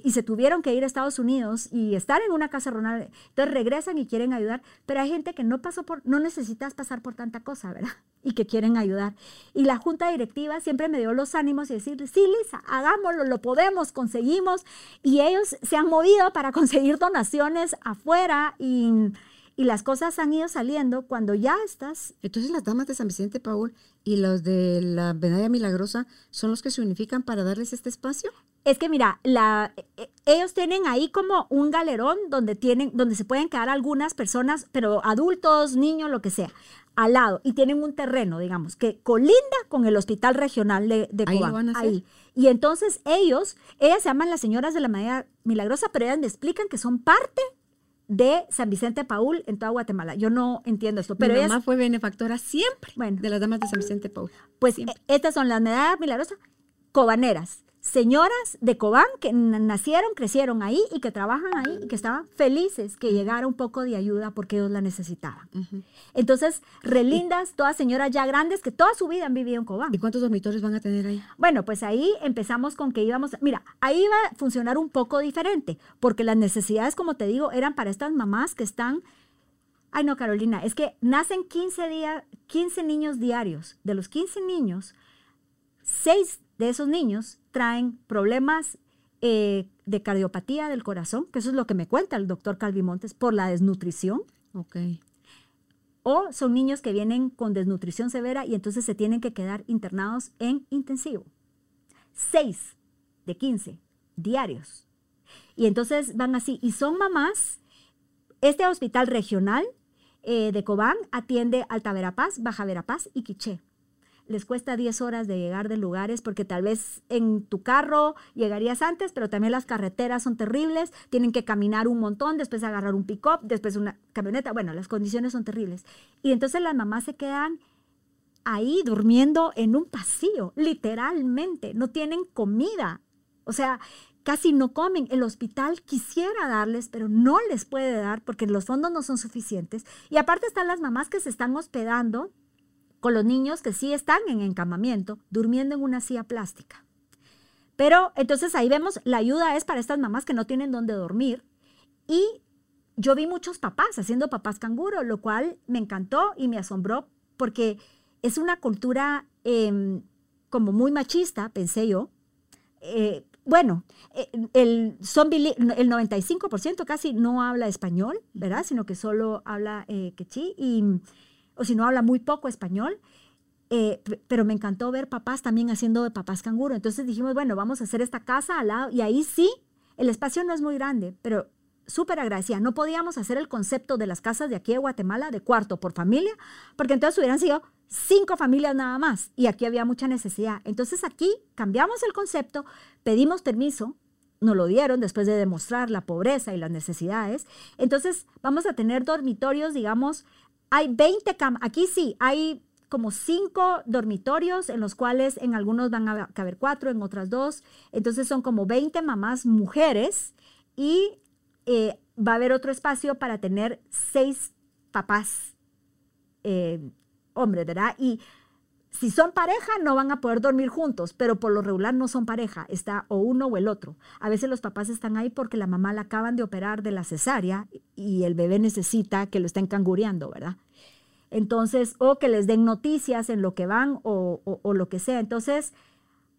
y se tuvieron que ir a Estados Unidos y estar en una casa rural. Entonces regresan y quieren ayudar, pero hay gente que no pasó por, no necesitas pasar por tanta cosa, ¿verdad? [laughs] Y que quieren ayudar. Y la junta directiva siempre me dio los ánimos y decirle, sí, Lisa, hagámoslo, lo podemos, conseguimos. Y ellos se han movido para [laughs] conseguir donaciones afuera y y las cosas han ido saliendo cuando ya estás. Entonces las damas de San Vicente Paul y los de la medalla milagrosa son los que se unifican para darles este espacio. Es que mira, la, e, ellos tienen ahí como un galerón donde tienen, donde se pueden quedar algunas personas, pero adultos, niños, lo que sea, al lado y tienen un terreno, digamos, que colinda con el hospital regional de, de ahí, van a ahí. Y entonces ellos, ellas se llaman las señoras de la medalla milagrosa, pero ellas me explican que son parte de San Vicente Paul en toda Guatemala. Yo no entiendo esto, pero Mi mamá fue benefactora siempre bueno, de las damas de San Vicente Paul. Pues e, estas son las medallas milagrosas cobaneras señoras de Cobán que nacieron, crecieron ahí y que trabajan ahí y que estaban felices que llegara un poco de ayuda porque ellos la necesitaban. Entonces, relindas, todas señoras ya grandes que toda su vida han vivido en Cobán. ¿Y cuántos dormitorios van a tener ahí? Bueno, pues ahí empezamos con que íbamos, mira, ahí iba a funcionar un poco diferente, porque las necesidades, como te digo, eran para estas mamás que están Ay, no, Carolina, es que nacen 15 días, 15 niños diarios. De los 15 niños, 6 de esos niños traen problemas eh, de cardiopatía del corazón, que eso es lo que me cuenta el doctor Calvimontes, por la desnutrición. Ok. O son niños que vienen con desnutrición severa y entonces se tienen que quedar internados en intensivo. Seis de 15 diarios. Y entonces van así. Y son mamás. Este hospital regional eh, de Cobán atiende Alta Verapaz, Baja Verapaz y Quiché les cuesta 10 horas de llegar de lugares porque tal vez en tu carro llegarías antes, pero también las carreteras son terribles, tienen que caminar un montón, después agarrar un pick-up, después una camioneta, bueno, las condiciones son terribles. Y entonces las mamás se quedan ahí durmiendo en un pasillo, literalmente, no tienen comida. O sea, casi no comen. El hospital quisiera darles, pero no les puede dar porque los fondos no son suficientes. Y aparte están las mamás que se están hospedando los niños que sí están en encamamiento, durmiendo en una silla plástica. Pero entonces ahí vemos, la ayuda es para estas mamás que no tienen dónde dormir. Y yo vi muchos papás haciendo papás canguro, lo cual me encantó y me asombró porque es una cultura em, como muy machista, pensé yo. Eh, bueno, eh, el, son el 95% casi no habla español, ¿verdad? Sino que solo habla eh, quechí y o si no habla muy poco español. Eh, pero me encantó ver papás también haciendo de papás canguro. Entonces dijimos, bueno, vamos a hacer esta casa al lado. Y ahí sí, el espacio no es muy grande, pero súper agradecida. No podíamos hacer el concepto de las casas de aquí de Guatemala de cuarto por familia, porque entonces hubieran sido cinco familias nada más y aquí había mucha necesidad. Entonces aquí cambiamos el concepto, pedimos permiso nos lo dieron después de demostrar la pobreza y las necesidades. Entonces, vamos a tener dormitorios, digamos, hay 20 camas, aquí sí, hay como cinco dormitorios en los cuales en algunos van a caber cuatro, en otras dos. Entonces son como 20 mamás mujeres y eh, va a haber otro espacio para tener seis papás eh, hombres, ¿verdad? Y si son pareja, no van a poder dormir juntos, pero por lo regular no son pareja, está o uno o el otro. A veces los papás están ahí porque la mamá la acaban de operar de la cesárea y el bebé necesita que lo estén cangureando, ¿verdad? Entonces, o que les den noticias en lo que van o, o lo que sea. Entonces,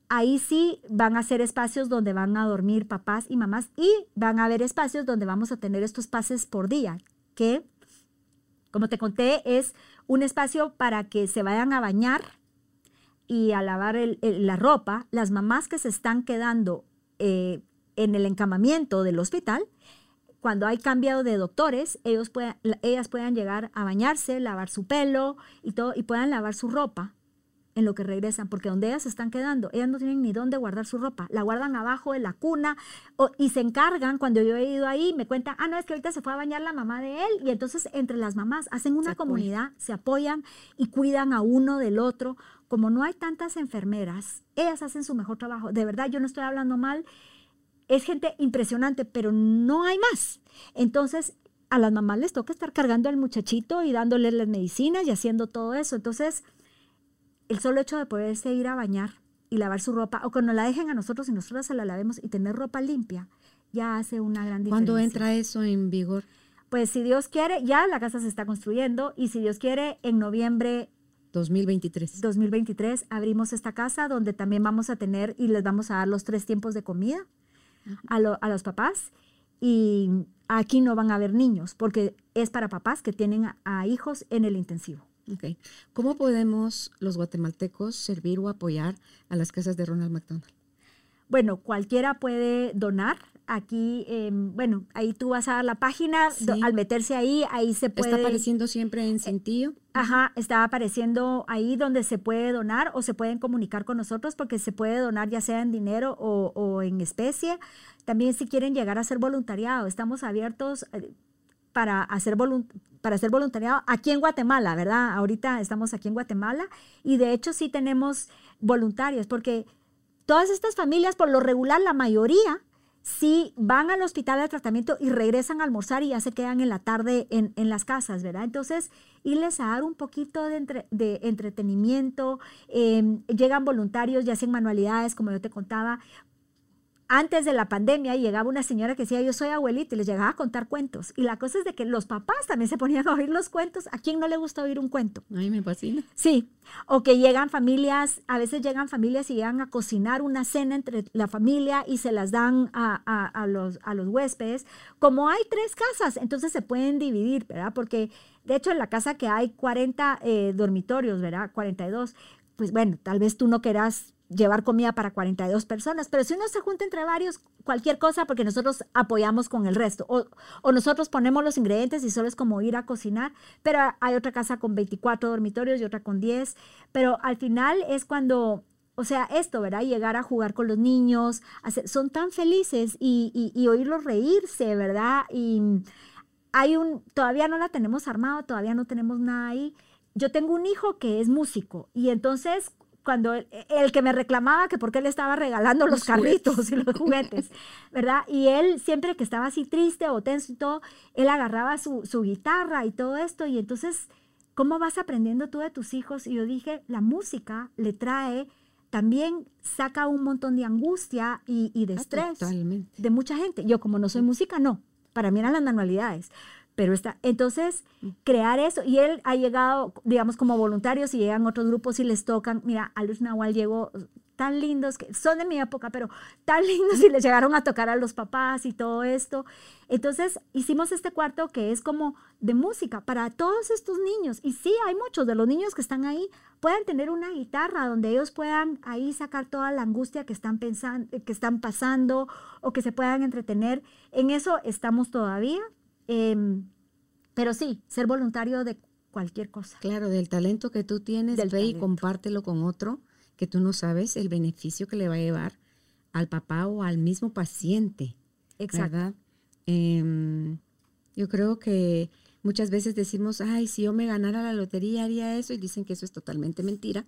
ahí sí van a ser espacios donde van a dormir papás y mamás y van a haber espacios donde vamos a tener estos pases por día, que, como te conté, es un espacio para que se vayan a bañar y a lavar la ropa, las mamás que se están quedando eh, en el encamamiento del hospital, cuando hay cambio de doctores, ellos ellas puedan llegar a bañarse, lavar su pelo y todo, y puedan lavar su ropa en lo que regresan, porque donde ellas se están quedando, ellas no tienen ni dónde guardar su ropa, la guardan abajo de la cuna y se encargan, cuando yo he ido ahí, me cuentan, ah, no, es que ahorita se fue a bañar la mamá de él, y entonces entre las mamás hacen una comunidad, se apoyan y cuidan a uno del otro. Como no hay tantas enfermeras, ellas hacen su mejor trabajo. De verdad, yo no estoy hablando mal, es gente impresionante, pero no hay más. Entonces, a las mamás les toca estar cargando al muchachito y dándole las medicinas y haciendo todo eso. Entonces, el solo hecho de poderse ir a bañar y lavar su ropa, o que nos la dejen a nosotros y nosotros se la lavemos y tener ropa limpia, ya hace una gran diferencia. ¿Cuándo entra eso en vigor? Pues si Dios quiere, ya la casa se está construyendo y si Dios quiere, en noviembre 2023. 2023 abrimos esta casa donde también vamos a tener y les vamos a dar los tres tiempos de comida a, a los papás y aquí no van a haber niños porque es para papás que tienen a hijos en el intensivo. Okay. ¿Cómo podemos los guatemaltecos servir o apoyar a las casas de Ronald McDonald? Bueno, cualquiera puede donar. Aquí, em, bueno, ahí tú vas a dar la página, al meterse ahí, ahí se puede... ¿Está apareciendo siempre en sentido? Ajá, está apareciendo ahí donde se puede donar o se pueden comunicar con nosotros porque se puede donar ya sea en dinero o, o en especie. También si quieren llegar a ser voluntariado, estamos abiertos eh, para hacer, para hacer voluntariado aquí en Guatemala, ¿verdad? Ahorita estamos aquí en Guatemala y de hecho sí tenemos voluntarios porque todas estas familias, por lo regular, la mayoría, sí van al hospital de tratamiento y regresan a almorzar y ya se quedan en la tarde en, las casas, ¿verdad? Entonces, irles a dar un poquito de, de entretenimiento, em, llegan voluntarios y hacen manualidades, como yo te contaba, antes de la pandemia llegaba una señora que decía, yo soy abuelita y les llegaba a contar cuentos. Y la cosa es de que los papás también se ponían a oír los cuentos. ¿A quién no le gusta oír un cuento? Ay, me fascina. Sí, o que llegan familias, a veces llegan familias y llegan a cocinar una cena entre la familia y se las dan a, los, a los huéspedes. Como hay tres casas, entonces se pueden dividir, ¿verdad? Porque de hecho en la casa que hay 40 eh, dormitorios, ¿verdad? 42, pues bueno, tal vez tú no quieras llevar comida para 42 personas, pero si uno se junta entre varios, cualquier cosa, porque nosotros apoyamos con el resto, o, o, nosotros ponemos los ingredientes y solo es como ir a cocinar, pero hay otra casa con 24 dormitorios y otra con 10, pero al final es cuando, o sea, esto, ¿verdad? Llegar a jugar con los niños, son tan felices y, y, y oírlos reírse, ¿verdad? Y hay un, todavía no la tenemos armado, todavía no tenemos nada ahí. Yo tengo un hijo que es músico y entonces cuando el, que me reclamaba que por qué le estaba regalando los, carritos y los juguetes, [laughs] ¿verdad? Y él siempre que estaba así triste o tenso y todo, él agarraba su, su guitarra y todo esto y entonces, ¿cómo vas aprendiendo tú de tus hijos? Y yo dije, la música le trae también saca un montón de angustia y, y de ah, estrés de mucha gente. Yo como no soy música, no. Para mí eran las manualidades. Pero está, entonces, mm. crear eso, y él ha llegado, digamos, como voluntarios y llegan otros grupos y les tocan, mira, a Luz Nahual llegó tan lindos, que son de mi época, pero tan [laughs] lindos y les llegaron a tocar a los papás y todo esto. Entonces, hicimos este cuarto que es como de música para todos estos niños. Y sí, hay muchos de los niños que están ahí, pueden tener una guitarra donde ellos puedan ahí sacar toda la angustia que están pensando, que están pasando o que se puedan entretener. En eso estamos todavía. Em, pero sí, ser voluntario de cualquier cosa. Claro, del talento que tú tienes, ve y compártelo con otro que tú no sabes el beneficio que le va a llevar al papá o al mismo paciente. Exacto. Em, yo creo que muchas veces decimos, ay, si yo me ganara la lotería haría eso, y dicen que eso es totalmente mentira,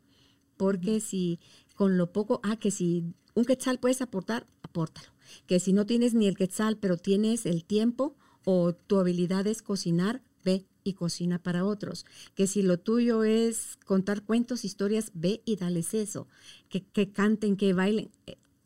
porque si con lo poco, ah, que si un quetzal puedes aportar, apórtalo. Que si no tienes ni el quetzal, pero tienes el tiempo o tu habilidad es cocinar, ve y cocina para otros. Que si lo tuyo es contar cuentos, historias, ve y dales eso. Que, que canten, que bailen.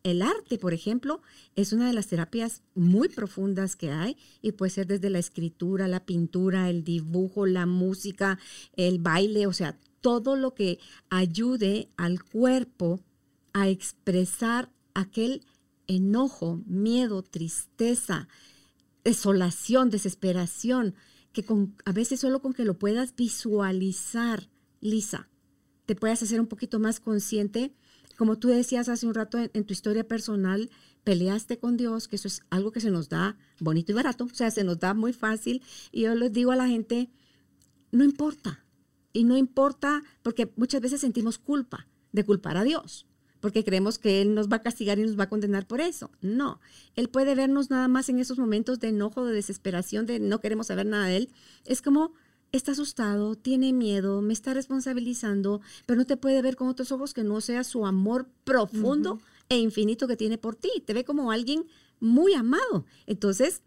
El arte, por ejemplo, es una de las terapias muy profundas que hay y puede ser desde la escritura, la pintura, el dibujo, la música, el baile, o sea, todo lo que ayude al cuerpo a expresar aquel enojo, miedo, tristeza, desolación, desesperación, que con, a veces solo con que lo puedas visualizar, Lisa, te puedas hacer un poquito más consciente como tú decías hace un rato en, tu historia personal, peleaste con Dios, que eso es algo que se nos da bonito y barato, o sea, se nos da muy fácil. Y yo les digo a la gente, no importa. Y no importa porque muchas veces sentimos culpa de culpar a Dios, porque creemos que Él nos va a castigar y nos va a condenar por eso. No, Él puede vernos nada más en esos momentos de enojo, de desesperación, de no queremos saber nada de Él. Es como está asustado, tiene miedo, me está responsabilizando, pero no te puede ver con otros ojos que no sea su amor profundo e infinito que tiene por ti. Te ve como alguien muy amado. Entonces,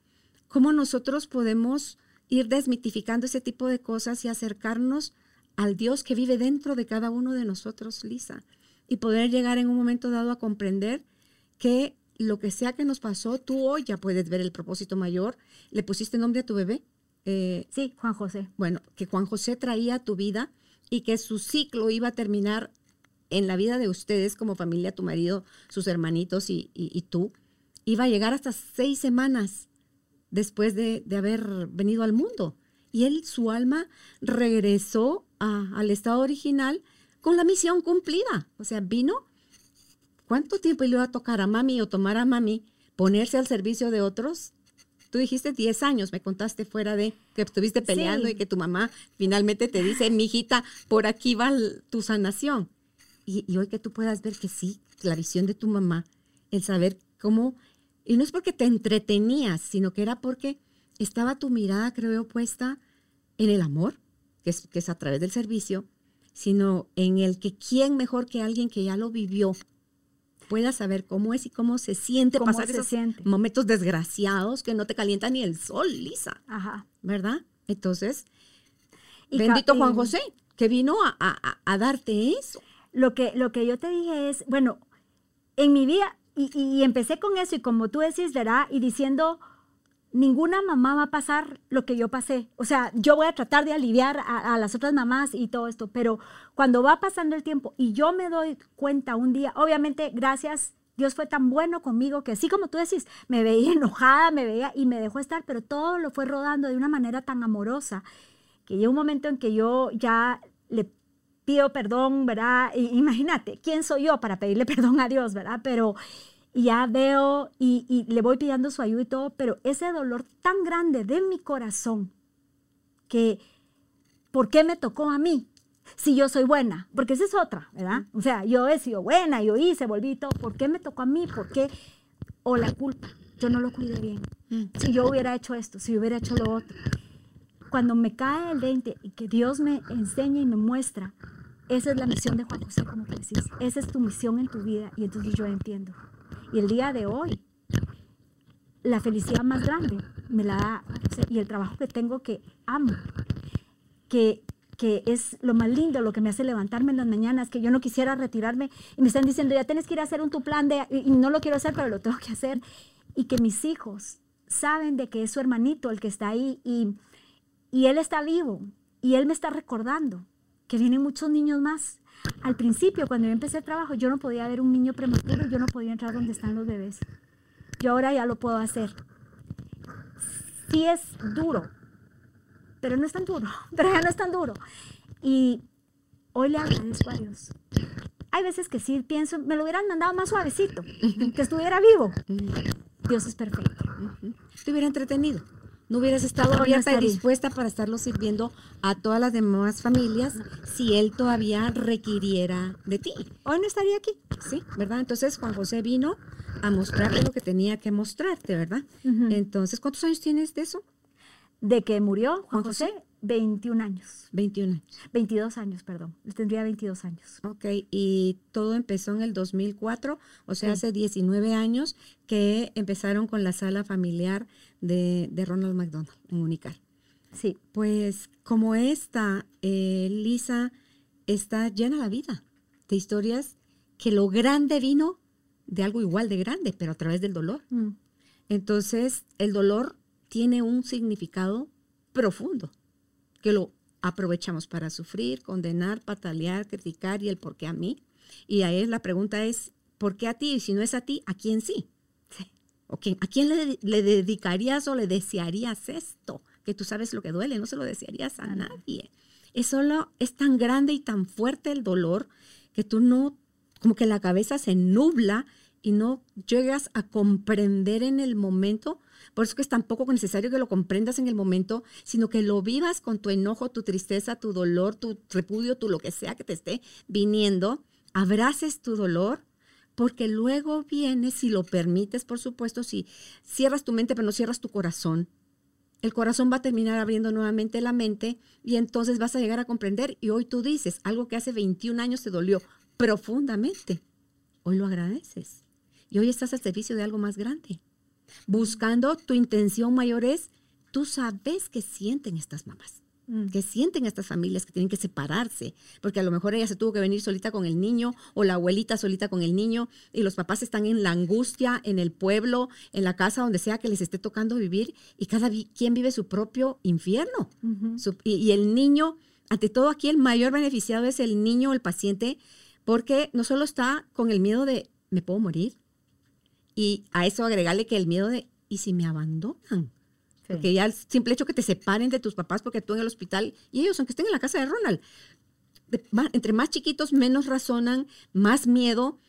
¿cómo nosotros podemos ir desmitificando ese tipo de cosas y acercarnos al Dios que vive dentro de cada uno de nosotros, Lisa? Y poder llegar en un momento dado a comprender que lo que sea que nos pasó, tú hoy ya puedes ver el propósito mayor. ¿Le pusiste nombre a tu bebé? Eh, sí, Juan José. Bueno, que Juan José traía tu vida y que su ciclo iba a terminar en la vida de ustedes como familia, tu marido, sus hermanitos y, tú, iba a llegar hasta seis semanas después de, haber venido al mundo. Y él, su alma, regresó al estado original con la misión cumplida. O sea, vino. ¿Cuánto tiempo le iba a tocar a mami o tomar a mami ponerse al servicio de otros? Tú dijiste 10 años, me contaste fuera de que estuviste peleando y que tu mamá finalmente te dice, mijita, por aquí va tu sanación. Y, hoy que tú puedas ver que sí, la visión de tu mamá, el saber cómo, y no es porque te entretenías, sino que era porque estaba tu mirada, creo, puesta en el amor, que es, que es a través del servicio, sino en el que quién mejor que alguien que ya lo vivió pueda saber cómo es y cómo se siente pasar esos momentos desgraciados que no te calienta ni el sol, Lisa. Ajá. ¿Verdad? Entonces, bendito Juan José, que vino a, darte eso. Lo que, lo que yo te dije es, bueno, en mi vida, y, y empecé con eso, y como tú decís, ¿verdad? Y diciendo, ninguna mamá va a pasar lo que yo pasé. O sea, yo voy a tratar de aliviar a, las otras mamás y todo esto, pero cuando va pasando el tiempo y yo me doy cuenta un día, obviamente, gracias, Dios fue tan bueno conmigo que así como tú decís, me veía [laughs] enojada, me veía y me dejó estar, pero todo lo fue rodando de una manera tan amorosa que llegó un momento en que yo ya le pido perdón, ¿verdad? imagínate, ¿quién soy yo para pedirle [laughs] perdón a Dios, ¿verdad? Pero y ya veo y, le voy pidiendo su ayuda y todo, pero ese dolor tan grande de mi corazón que, ¿por qué me tocó a mí? Si yo soy buena, porque esa es otra, ¿verdad? O sea, yo he sido buena, yo hice, volví y todo, ¿por qué me tocó a mí? ¿Por qué? O la culpa, yo no lo cuidé bien. Mm. Si yo hubiera hecho esto, si yo hubiera hecho lo otro. Cuando me cae el 20 y que Dios me enseña y me muestra, esa es la misión de Juan José, como te decís. Esa es tu misión en tu vida y entonces yo entiendo. Y el día de hoy, la felicidad más grande me la da y el trabajo que tengo que amo, que, que es lo más lindo, lo que me hace levantarme en las mañanas, que yo no quisiera retirarme y me están diciendo, ya tienes que ir a hacer un tu plan de, y no lo quiero hacer, pero lo tengo que hacer. Y que mis hijos saben de que es su hermanito el que está ahí y, y él está vivo y él me está recordando que vienen muchos niños más al principio, cuando yo empecé el trabajo, yo no podía ver un niño prematuro, yo no podía entrar donde están los bebés. Yo ahora ya lo puedo hacer. Sí es duro, pero no es tan duro, [laughs] pero ya no es tan duro. Y hoy le agradezco a Dios. Hay veces que sí pienso, me lo hubieran mandado más suavecito, que estuviera vivo. Dios es perfecto. Te hubiera entretenido no hubieras estado abierta y dispuesta para estarlo sirviendo a todas las demás familias si él todavía requiriera de ti. Hoy no estaría aquí, ¿sí? ¿Verdad? Entonces Juan José vino a mostrarte lo que tenía que mostrarte, ¿verdad? Entonces, ¿cuántos años tienes de eso? De que murió Juan José, 21 años. 21 años. 22 años, perdón. Tendría 22 años. Ok, y todo empezó en el 2004, o sea, hace 19 años que empezaron con la sala familiar de, Ronald McDonald en Unical. Sí. Pues como esta, eh, Lisa está llena la vida de historias que lo grande vino de algo igual de grande, pero a través del dolor. Mm. Entonces, el dolor tiene un significado profundo que lo aprovechamos para sufrir, condenar, patalear, criticar y el por qué a mí. Y ahí la pregunta es, ¿por qué a ti? Y si no es a ti, ¿a quién sí? ¿O quién, ¿A quién le, le, dedicarías o le desearías esto? Que tú sabes lo que duele, no se lo desearías a nadie. Es solo, es tan grande y tan fuerte el dolor que tú no, como que la cabeza se nubla y no llegas a comprender en el momento por eso que es tampoco necesario que lo comprendas en el momento, sino que lo vivas con tu enojo, tu tristeza, tu dolor, tu repudio, tu lo que sea que te esté viniendo. Abraces tu dolor, porque luego viene, si lo permites, por supuesto, si cierras tu mente pero no cierras tu corazón, el corazón va a terminar abriendo nuevamente la mente y entonces vas a llegar a comprender. Y hoy tú dices algo que hace 21 años te dolió profundamente. Hoy lo agradeces. Y hoy estás al servicio de algo más grande buscando tu intención mayor es, tú sabes que sienten estas mamás. Que sienten estas familias que tienen que separarse, porque a lo mejor ella se tuvo que venir solita con el niño o la abuelita solita con el niño y los papás están en la angustia, en el pueblo, en la casa, donde sea que les esté tocando vivir y cada quien vive su propio infierno. y, y el niño, ante todo aquí el mayor beneficiado es el niño o el paciente, porque no solo está con el miedo de, me puedo morir, y a eso agregarle que el miedo de, ¿y si me abandonan? Porque ya el simple hecho que te separen de tus papás porque tú en el hospital y ellos, aunque estén en la casa de Ronald, entre más chiquitos, menos razonan, más miedo,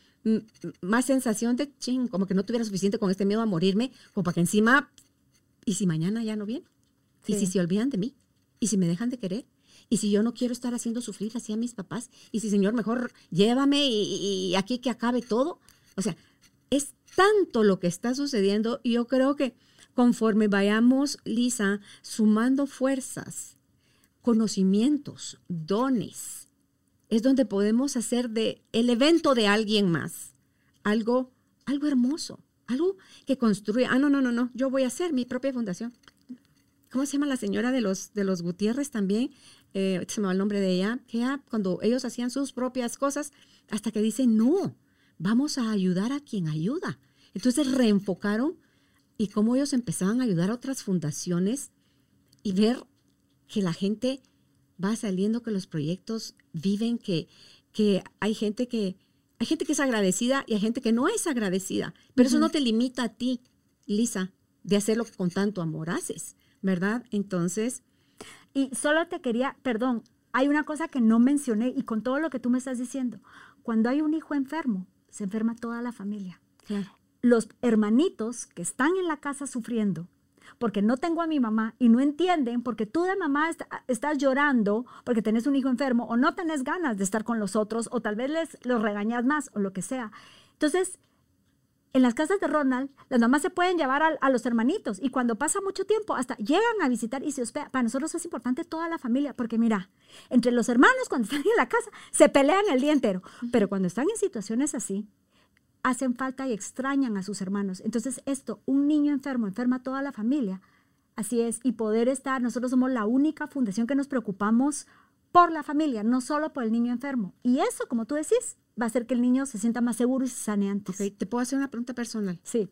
más sensación de ching, como que no tuviera suficiente con este miedo a morirme, como para que encima, ¿y si mañana ya no viene? ¿Y si se olvidan de mí? ¿Y si me dejan de querer? ¿Y si yo no quiero estar haciendo sufrir así a mis papás? ¿Y si, Señor, mejor llévame y, y aquí que acabe todo? O sea, es tanto lo que está sucediendo y yo creo que conforme vayamos, Lisa, sumando fuerzas, conocimientos, dones, es donde podemos hacer de el evento de alguien más algo, algo hermoso, algo que construye. Ah, no, no, no, no, yo voy a hacer mi propia fundación. ¿Cómo se llama la señora de los, de los Gutiérrez también? Eh, se me va el nombre de ella, que cuando ellos hacían sus propias cosas, hasta que dice, no, vamos a ayudar a quien ayuda. Entonces reenfocaron y cómo ellos empezaban a ayudar a otras fundaciones y ver que la gente va saliendo, que los proyectos viven, que, que hay gente que hay gente que es agradecida y hay gente que no es agradecida, pero eso no te limita a ti, Lisa, de hacer lo que con tanto amor haces, ¿verdad? Entonces... Y solo te quería, perdón, hay una cosa que no mencioné y con todo lo que tú me estás diciendo, cuando hay un hijo enfermo, se enferma toda la familia. Los hermanitos que están en la casa sufriendo, porque no tengo a mi mamá y no entienden, porque tú de mamá estás llorando porque tenés un hijo enfermo o no tenés ganas de estar con los otros o tal vez les los regañas más o lo que sea. Entonces, en las casas de Ronald, las mamás se pueden llevar a, los hermanitos y cuando pasa mucho tiempo, hasta llegan a visitar y se hospedan. Para nosotros es importante toda la familia, porque mira, entre los hermanos cuando [laughs] están en la casa se pelean el día entero, pero cuando están en situaciones así, hacen falta y extrañan a sus hermanos. Entonces esto, un niño enfermo enferma a toda la familia. Así es, y poder estar, nosotros somos la única fundación que nos preocupamos por la familia, no solo por el niño enfermo. Y eso, como tú decís, va a hacer que el niño se sienta más seguro y se sane antes. ¿Te puedo hacer una pregunta personal? Sí.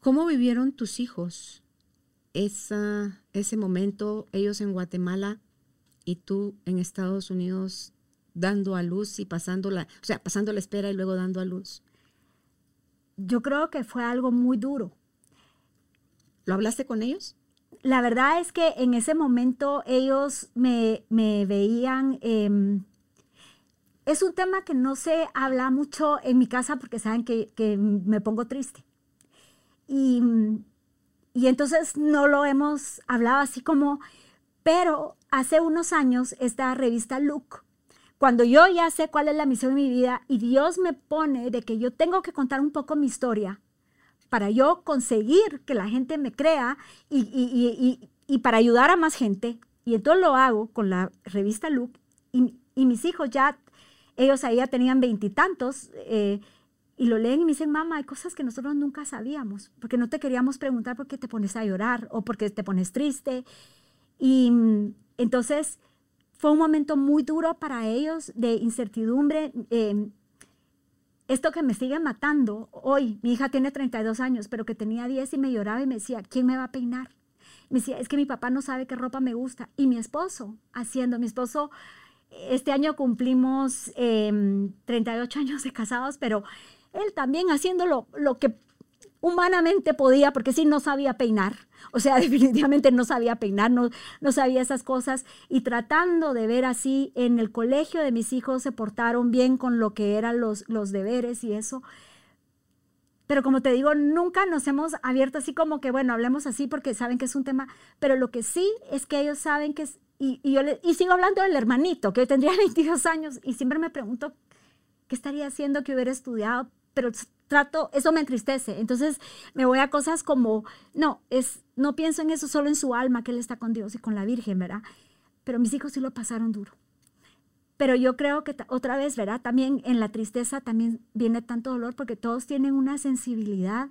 ¿Cómo vivieron tus hijos esa, ese momento, ellos en Guatemala y tú en Estados Unidos dando a luz y pasando la, o sea, pasando la espera y luego dando a luz? Yo creo que fue algo muy duro. ¿Lo hablaste con ellos? La verdad es que en ese momento ellos me, veían... Em, es un tema que no se habla mucho en mi casa porque saben que, me pongo triste. Y, y, entonces no lo hemos hablado así como, pero hace unos años esta revista Look, cuando yo ya sé cuál es la misión de mi vida y Dios me pone de que yo tengo que contar un poco mi historia, para yo conseguir que la gente me crea y, para ayudar a más gente. Y entonces lo hago con la revista Look y, mis hijos ya, ellos ahí ya tenían veintitantos. Eh, y lo leen y me dicen, mamá, hay cosas que nosotros nunca sabíamos, porque no te queríamos preguntar por qué te pones a llorar o por qué te pones triste. Y mm, entonces fue un momento muy duro para ellos de incertidumbre. Em, esto que me sigue matando hoy, mi hija tiene 32 años, pero que tenía 10 y me lloraba y me decía, ¿quién me va a peinar? Me decía, es que mi papá no sabe qué ropa me gusta. Y mi esposo haciendo, mi esposo, este año cumplimos 38 em, años de casados, pero él también haciendo lo, que humanamente podía, porque sí no sabía peinar. O sea, [laughs] definitivamente no sabía peinar, no, no sabía esas cosas. Y tratando de ver así, en el colegio de mis hijos se portaron bien con lo que eran los, los deberes y eso. Pero como te digo, nunca nos hemos abierto así como que, bueno, hablemos así porque saben que es un tema. Pero lo que sí es que ellos saben que es, y, yo y sigo hablando del hermanito, que tendría [laughs] 22 años, y siempre me pregunto qué estaría haciendo que hubiera estudiado pero trato, eso me entristece. Entonces me voy a cosas como, no, es, no pienso en eso solo en su alma, que él está con Dios y con la Virgen, ¿verdad? Pero mis hijos sí lo pasaron duro. Pero yo creo que otra vez, ¿verdad? También en la tristeza también viene tanto dolor porque todos tienen una sensibilidad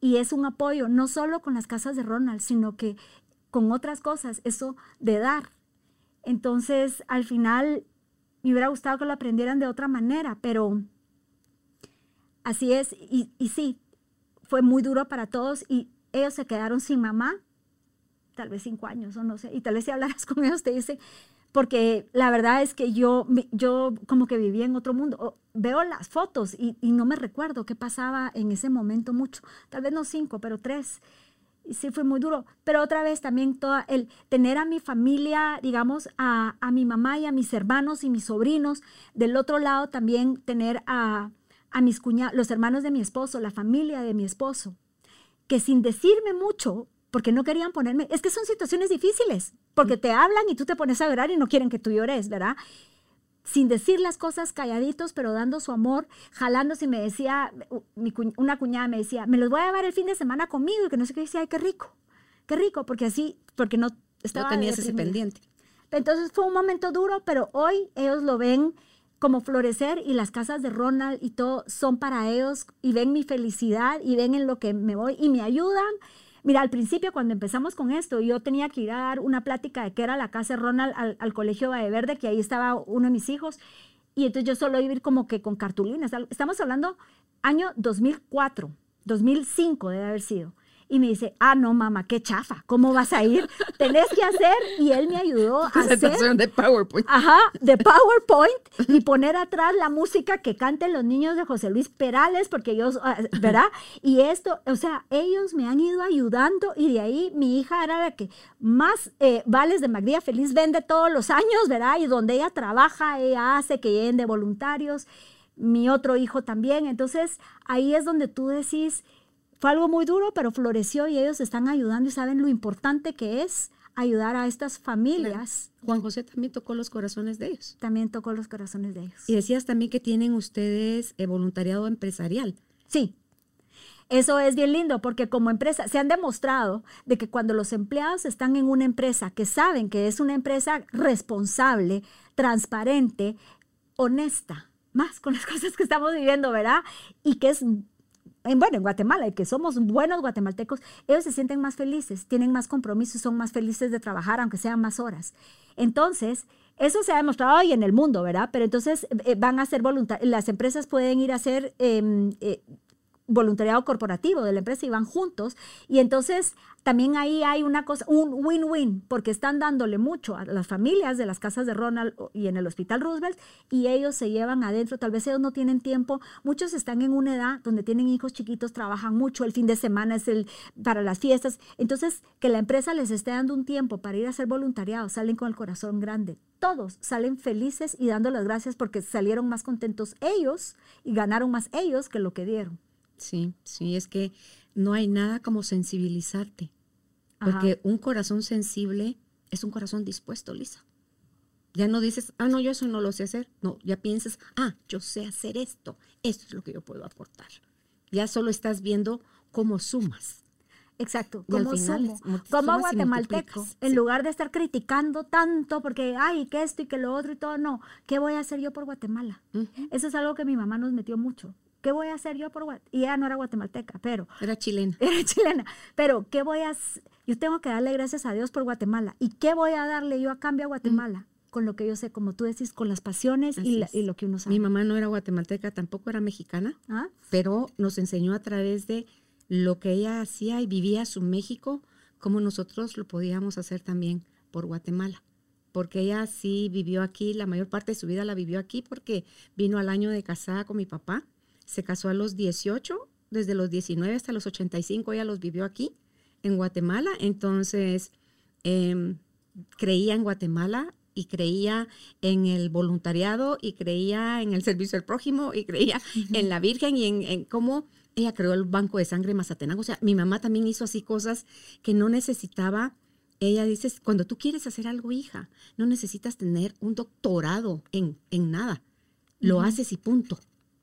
y es un apoyo, no solo con las casas de Ronald, sino que con otras cosas, eso de dar. Entonces, al final, me hubiera gustado que lo aprendieran de otra manera, pero Así es, y, sí, fue muy duro para todos y ellos se quedaron sin mamá, tal vez cinco años o no sé, y tal vez si hablaras [laughs] con ellos te dicen, porque la verdad es que yo, yo como que vivía en otro mundo. Veo las fotos y, no me recuerdo qué pasaba en ese momento mucho. Tal vez no cinco, pero tres. Y sí fue muy duro. Pero otra vez también toda el tener a mi familia, digamos, a, a mi mamá y a mis hermanos y mis sobrinos. Del otro lado también tener a, a mis cuñados, los hermanos de mi esposo, la familia de mi esposo, que sin decirme mucho, porque no querían ponerme, es que son situaciones difíciles, porque te hablan y tú te pones a llorar y no quieren que tú llores, ¿verdad? Sin decir las cosas calladitos, pero dando su amor, jalándose y me decía, una cuñada me decía, me los voy a llevar el fin de semana conmigo y que no sé qué decía, ay, qué rico, qué rico, porque así, porque no estaba... No tenías ese pendiente. Entonces fue un momento duro, pero hoy ellos lo ven como florecer y las casas de Ronald y todo son para ellos y ven mi felicidad y ven en lo que me voy y me ayudan. Mira, al principio cuando empezamos con esto, yo tenía que ir a dar una plática de qué era la casa de Ronald al, al colegio Valle Verde, que ahí estaba uno de mis hijos, y entonces yo solo iba a ir como que con cartulinas. Estamos hablando año 2004, 2005 debe haber sido y me dice, ah, no, mamá, qué chafa, ¿cómo vas a ir? Tenés que hacer, y él me ayudó a hacer... de PowerPoint. Ajá, de PowerPoint, y poner atrás la música que canten los niños de José Luis Perales, porque ellos, ah, ¿verdad? Y esto, o sea, ellos me han ido ayudando, y de ahí mi hija era la que más eh, vales de Magdía Feliz vende todos los años, ¿verdad? Y donde ella trabaja, ella hace que lleguen de voluntarios, mi otro hijo también, entonces ahí es donde tú decís fue algo muy duro, pero floreció y ellos están ayudando y saben lo importante que es ayudar a estas familias. Juan José también tocó los corazones de ellos. También tocó los corazones de ellos. Y decías también que tienen ustedes eh, voluntariado empresarial. Sí. Eso es bien lindo porque como empresa se han demostrado de que cuando los empleados están en una empresa que saben que es una empresa responsable, transparente, honesta, más con las [laughs] cosas que estamos viviendo, ¿verdad? Y que es en, bueno, en Guatemala, que somos buenos guatemaltecos, ellos se sienten más felices, tienen más compromisos, son más felices de trabajar, aunque sean más horas. Entonces, eso se ha demostrado hoy en el mundo, ¿verdad? Pero entonces eh, van a ser voluntarios, las empresas pueden ir a hacer em, eh, voluntariado corporativo de la empresa y van juntos. Y entonces también ahí hay una cosa, un win-win, porque están dándole mucho a las familias de las casas de Ronald y en el Hospital Roosevelt y ellos se llevan adentro, tal vez ellos no tienen tiempo, muchos están en una edad donde tienen hijos chiquitos, trabajan mucho, el fin de semana es el para las fiestas, entonces que la empresa les esté dando un tiempo para ir a hacer voluntariado, salen con el corazón grande. Todos salen felices y dando las gracias porque salieron más contentos ellos y ganaron más ellos que lo que dieron. Sí, sí, es que no hay nada como sensibilizarte. Porque un corazón sensible es un corazón dispuesto, Lisa. Ya no dices, ah, no, yo eso no lo sé hacer. No, ya piensas, ah, yo sé hacer esto. Esto es lo que yo puedo aportar. ya solo estás viendo cómo sumas. Exacto, Y como sumo, como multiplico, en sí. lugar de estar criticando tanto porque, ay, que esto y que lo otro y todo, no, ¿qué voy a hacer yo por Guatemala? Eso es algo que mi mamá nos metió mucho. ¿Qué voy a hacer yo por Guatemala? Y ella no era guatemalteca, pero Era chilena. [laughs] era chilena. Pero, ¿qué voy a hacer? Yo tengo que darle gracias a Dios por Guatemala. ¿Y qué voy a darle yo a cambio a Guatemala? Con lo que yo sé, como tú decís, con las pasiones y, la- lo que uno sabe. Mi mamá no era guatemalteca, tampoco era mexicana, ¿Ah? pero nos enseñó a través de lo que ella hacía y vivía su México, cómo nosotros lo podíamos hacer también por Guatemala. Porque ella sí vivió aquí, la mayor parte de su vida la vivió aquí porque vino al año de casada con mi papá, se casó a los 18, desde los 19 hasta los 85 ella los vivió aquí, en Guatemala. Entonces, em, creía en Guatemala y creía en el voluntariado y creía en el [laughs] servicio al prójimo y creía en la Virgen y en, en cómo ella creó el banco de sangre Mazatenango. O sea, mi mamá también hizo así cosas que no necesitaba. Ella dice, cuando tú quieres hacer algo, hija, no necesitas tener un doctorado en, en nada. Lo haces y punto.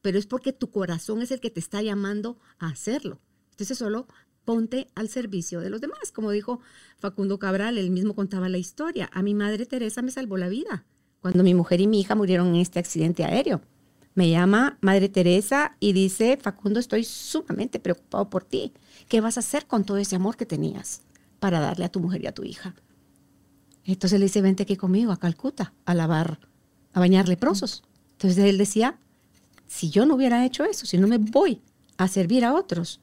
Pero es porque tu corazón es el que te está llamando a hacerlo. Entonces solo ponte al servicio de los demás. Como dijo Facundo Cabral, él mismo contaba la historia. A mi madre Teresa me salvó la vida cuando mi mujer y mi hija murieron en este accidente aéreo. Me llama Madre Teresa y dice, Facundo, estoy sumamente preocupado por ti. ¿Qué vas a hacer con todo ese amor que tenías para darle a tu mujer y a tu hija? Entonces le dice, vente aquí conmigo a Calcuta a lavar, a bañar leprosos. Entonces él decía, si yo no hubiera hecho eso, si no me voy a servir a otros,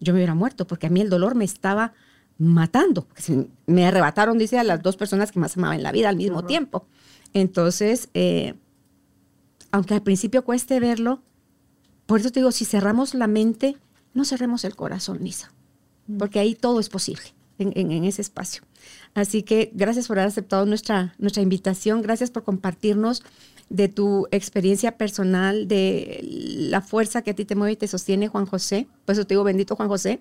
yo me hubiera muerto porque a mí el dolor me estaba matando. Me arrebataron, dice, a las dos personas que más amaba en la vida al mismo tiempo. Entonces, eh, aunque al principio cueste verlo, por eso te digo, si cerramos la mente, no cerremos el corazón, Lisa, porque ahí todo es posible en, en- en ese espacio. Así que gracias por haber aceptado nuestra, nuestra invitación, gracias por compartirnos de tu experiencia personal, de la fuerza que a ti te mueve y te sostiene, Juan José. Por eso te digo, bendito Juan José,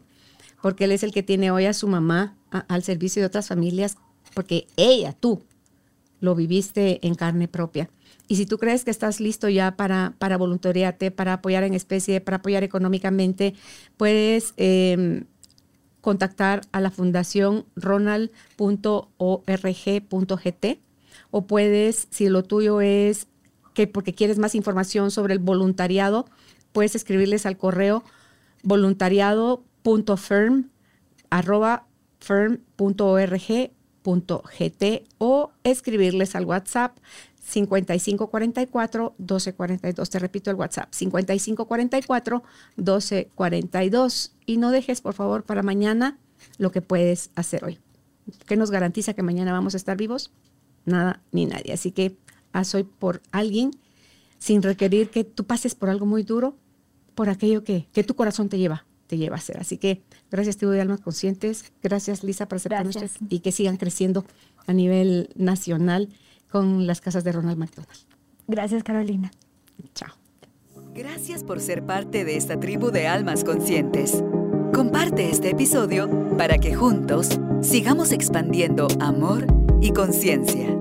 porque él es el que tiene hoy a su mamá al servicio de otras familias, porque ella, tú, lo viviste en carne propia. Y si tú crees que estás listo ya para, para voluntariarte, para apoyar en especie, para apoyar económicamente, puedes eh, contactar a la fundación ronald.org.gt o puedes, si lo tuyo es que porque quieres más información sobre el voluntariado, puedes escribirles al correo voluntariado.firm arroba o escribirles al WhatsApp 5544-1242. Te repito el WhatsApp, 5544-1242. Y no dejes, por favor, para mañana lo que puedes hacer hoy. ¿Qué nos garantiza que mañana vamos a estar vivos? Nada ni nadie. Así que haz hoy por alguien sin requerir que tú pases por algo muy duro, por aquello que, que tu corazón te lleva, te lleva a hacer. Así que gracias, Tribu de Almas Conscientes. Gracias, Lisa, por aceptar Gracias. nuestra- y que sigan creciendo a nivel nacional con las casas de Ronald McDonald. Gracias, Carolina. Chao. Gracias por ser parte de esta tribu de almas conscientes. Comparte este episodio para que juntos sigamos expandiendo amor y conciencia.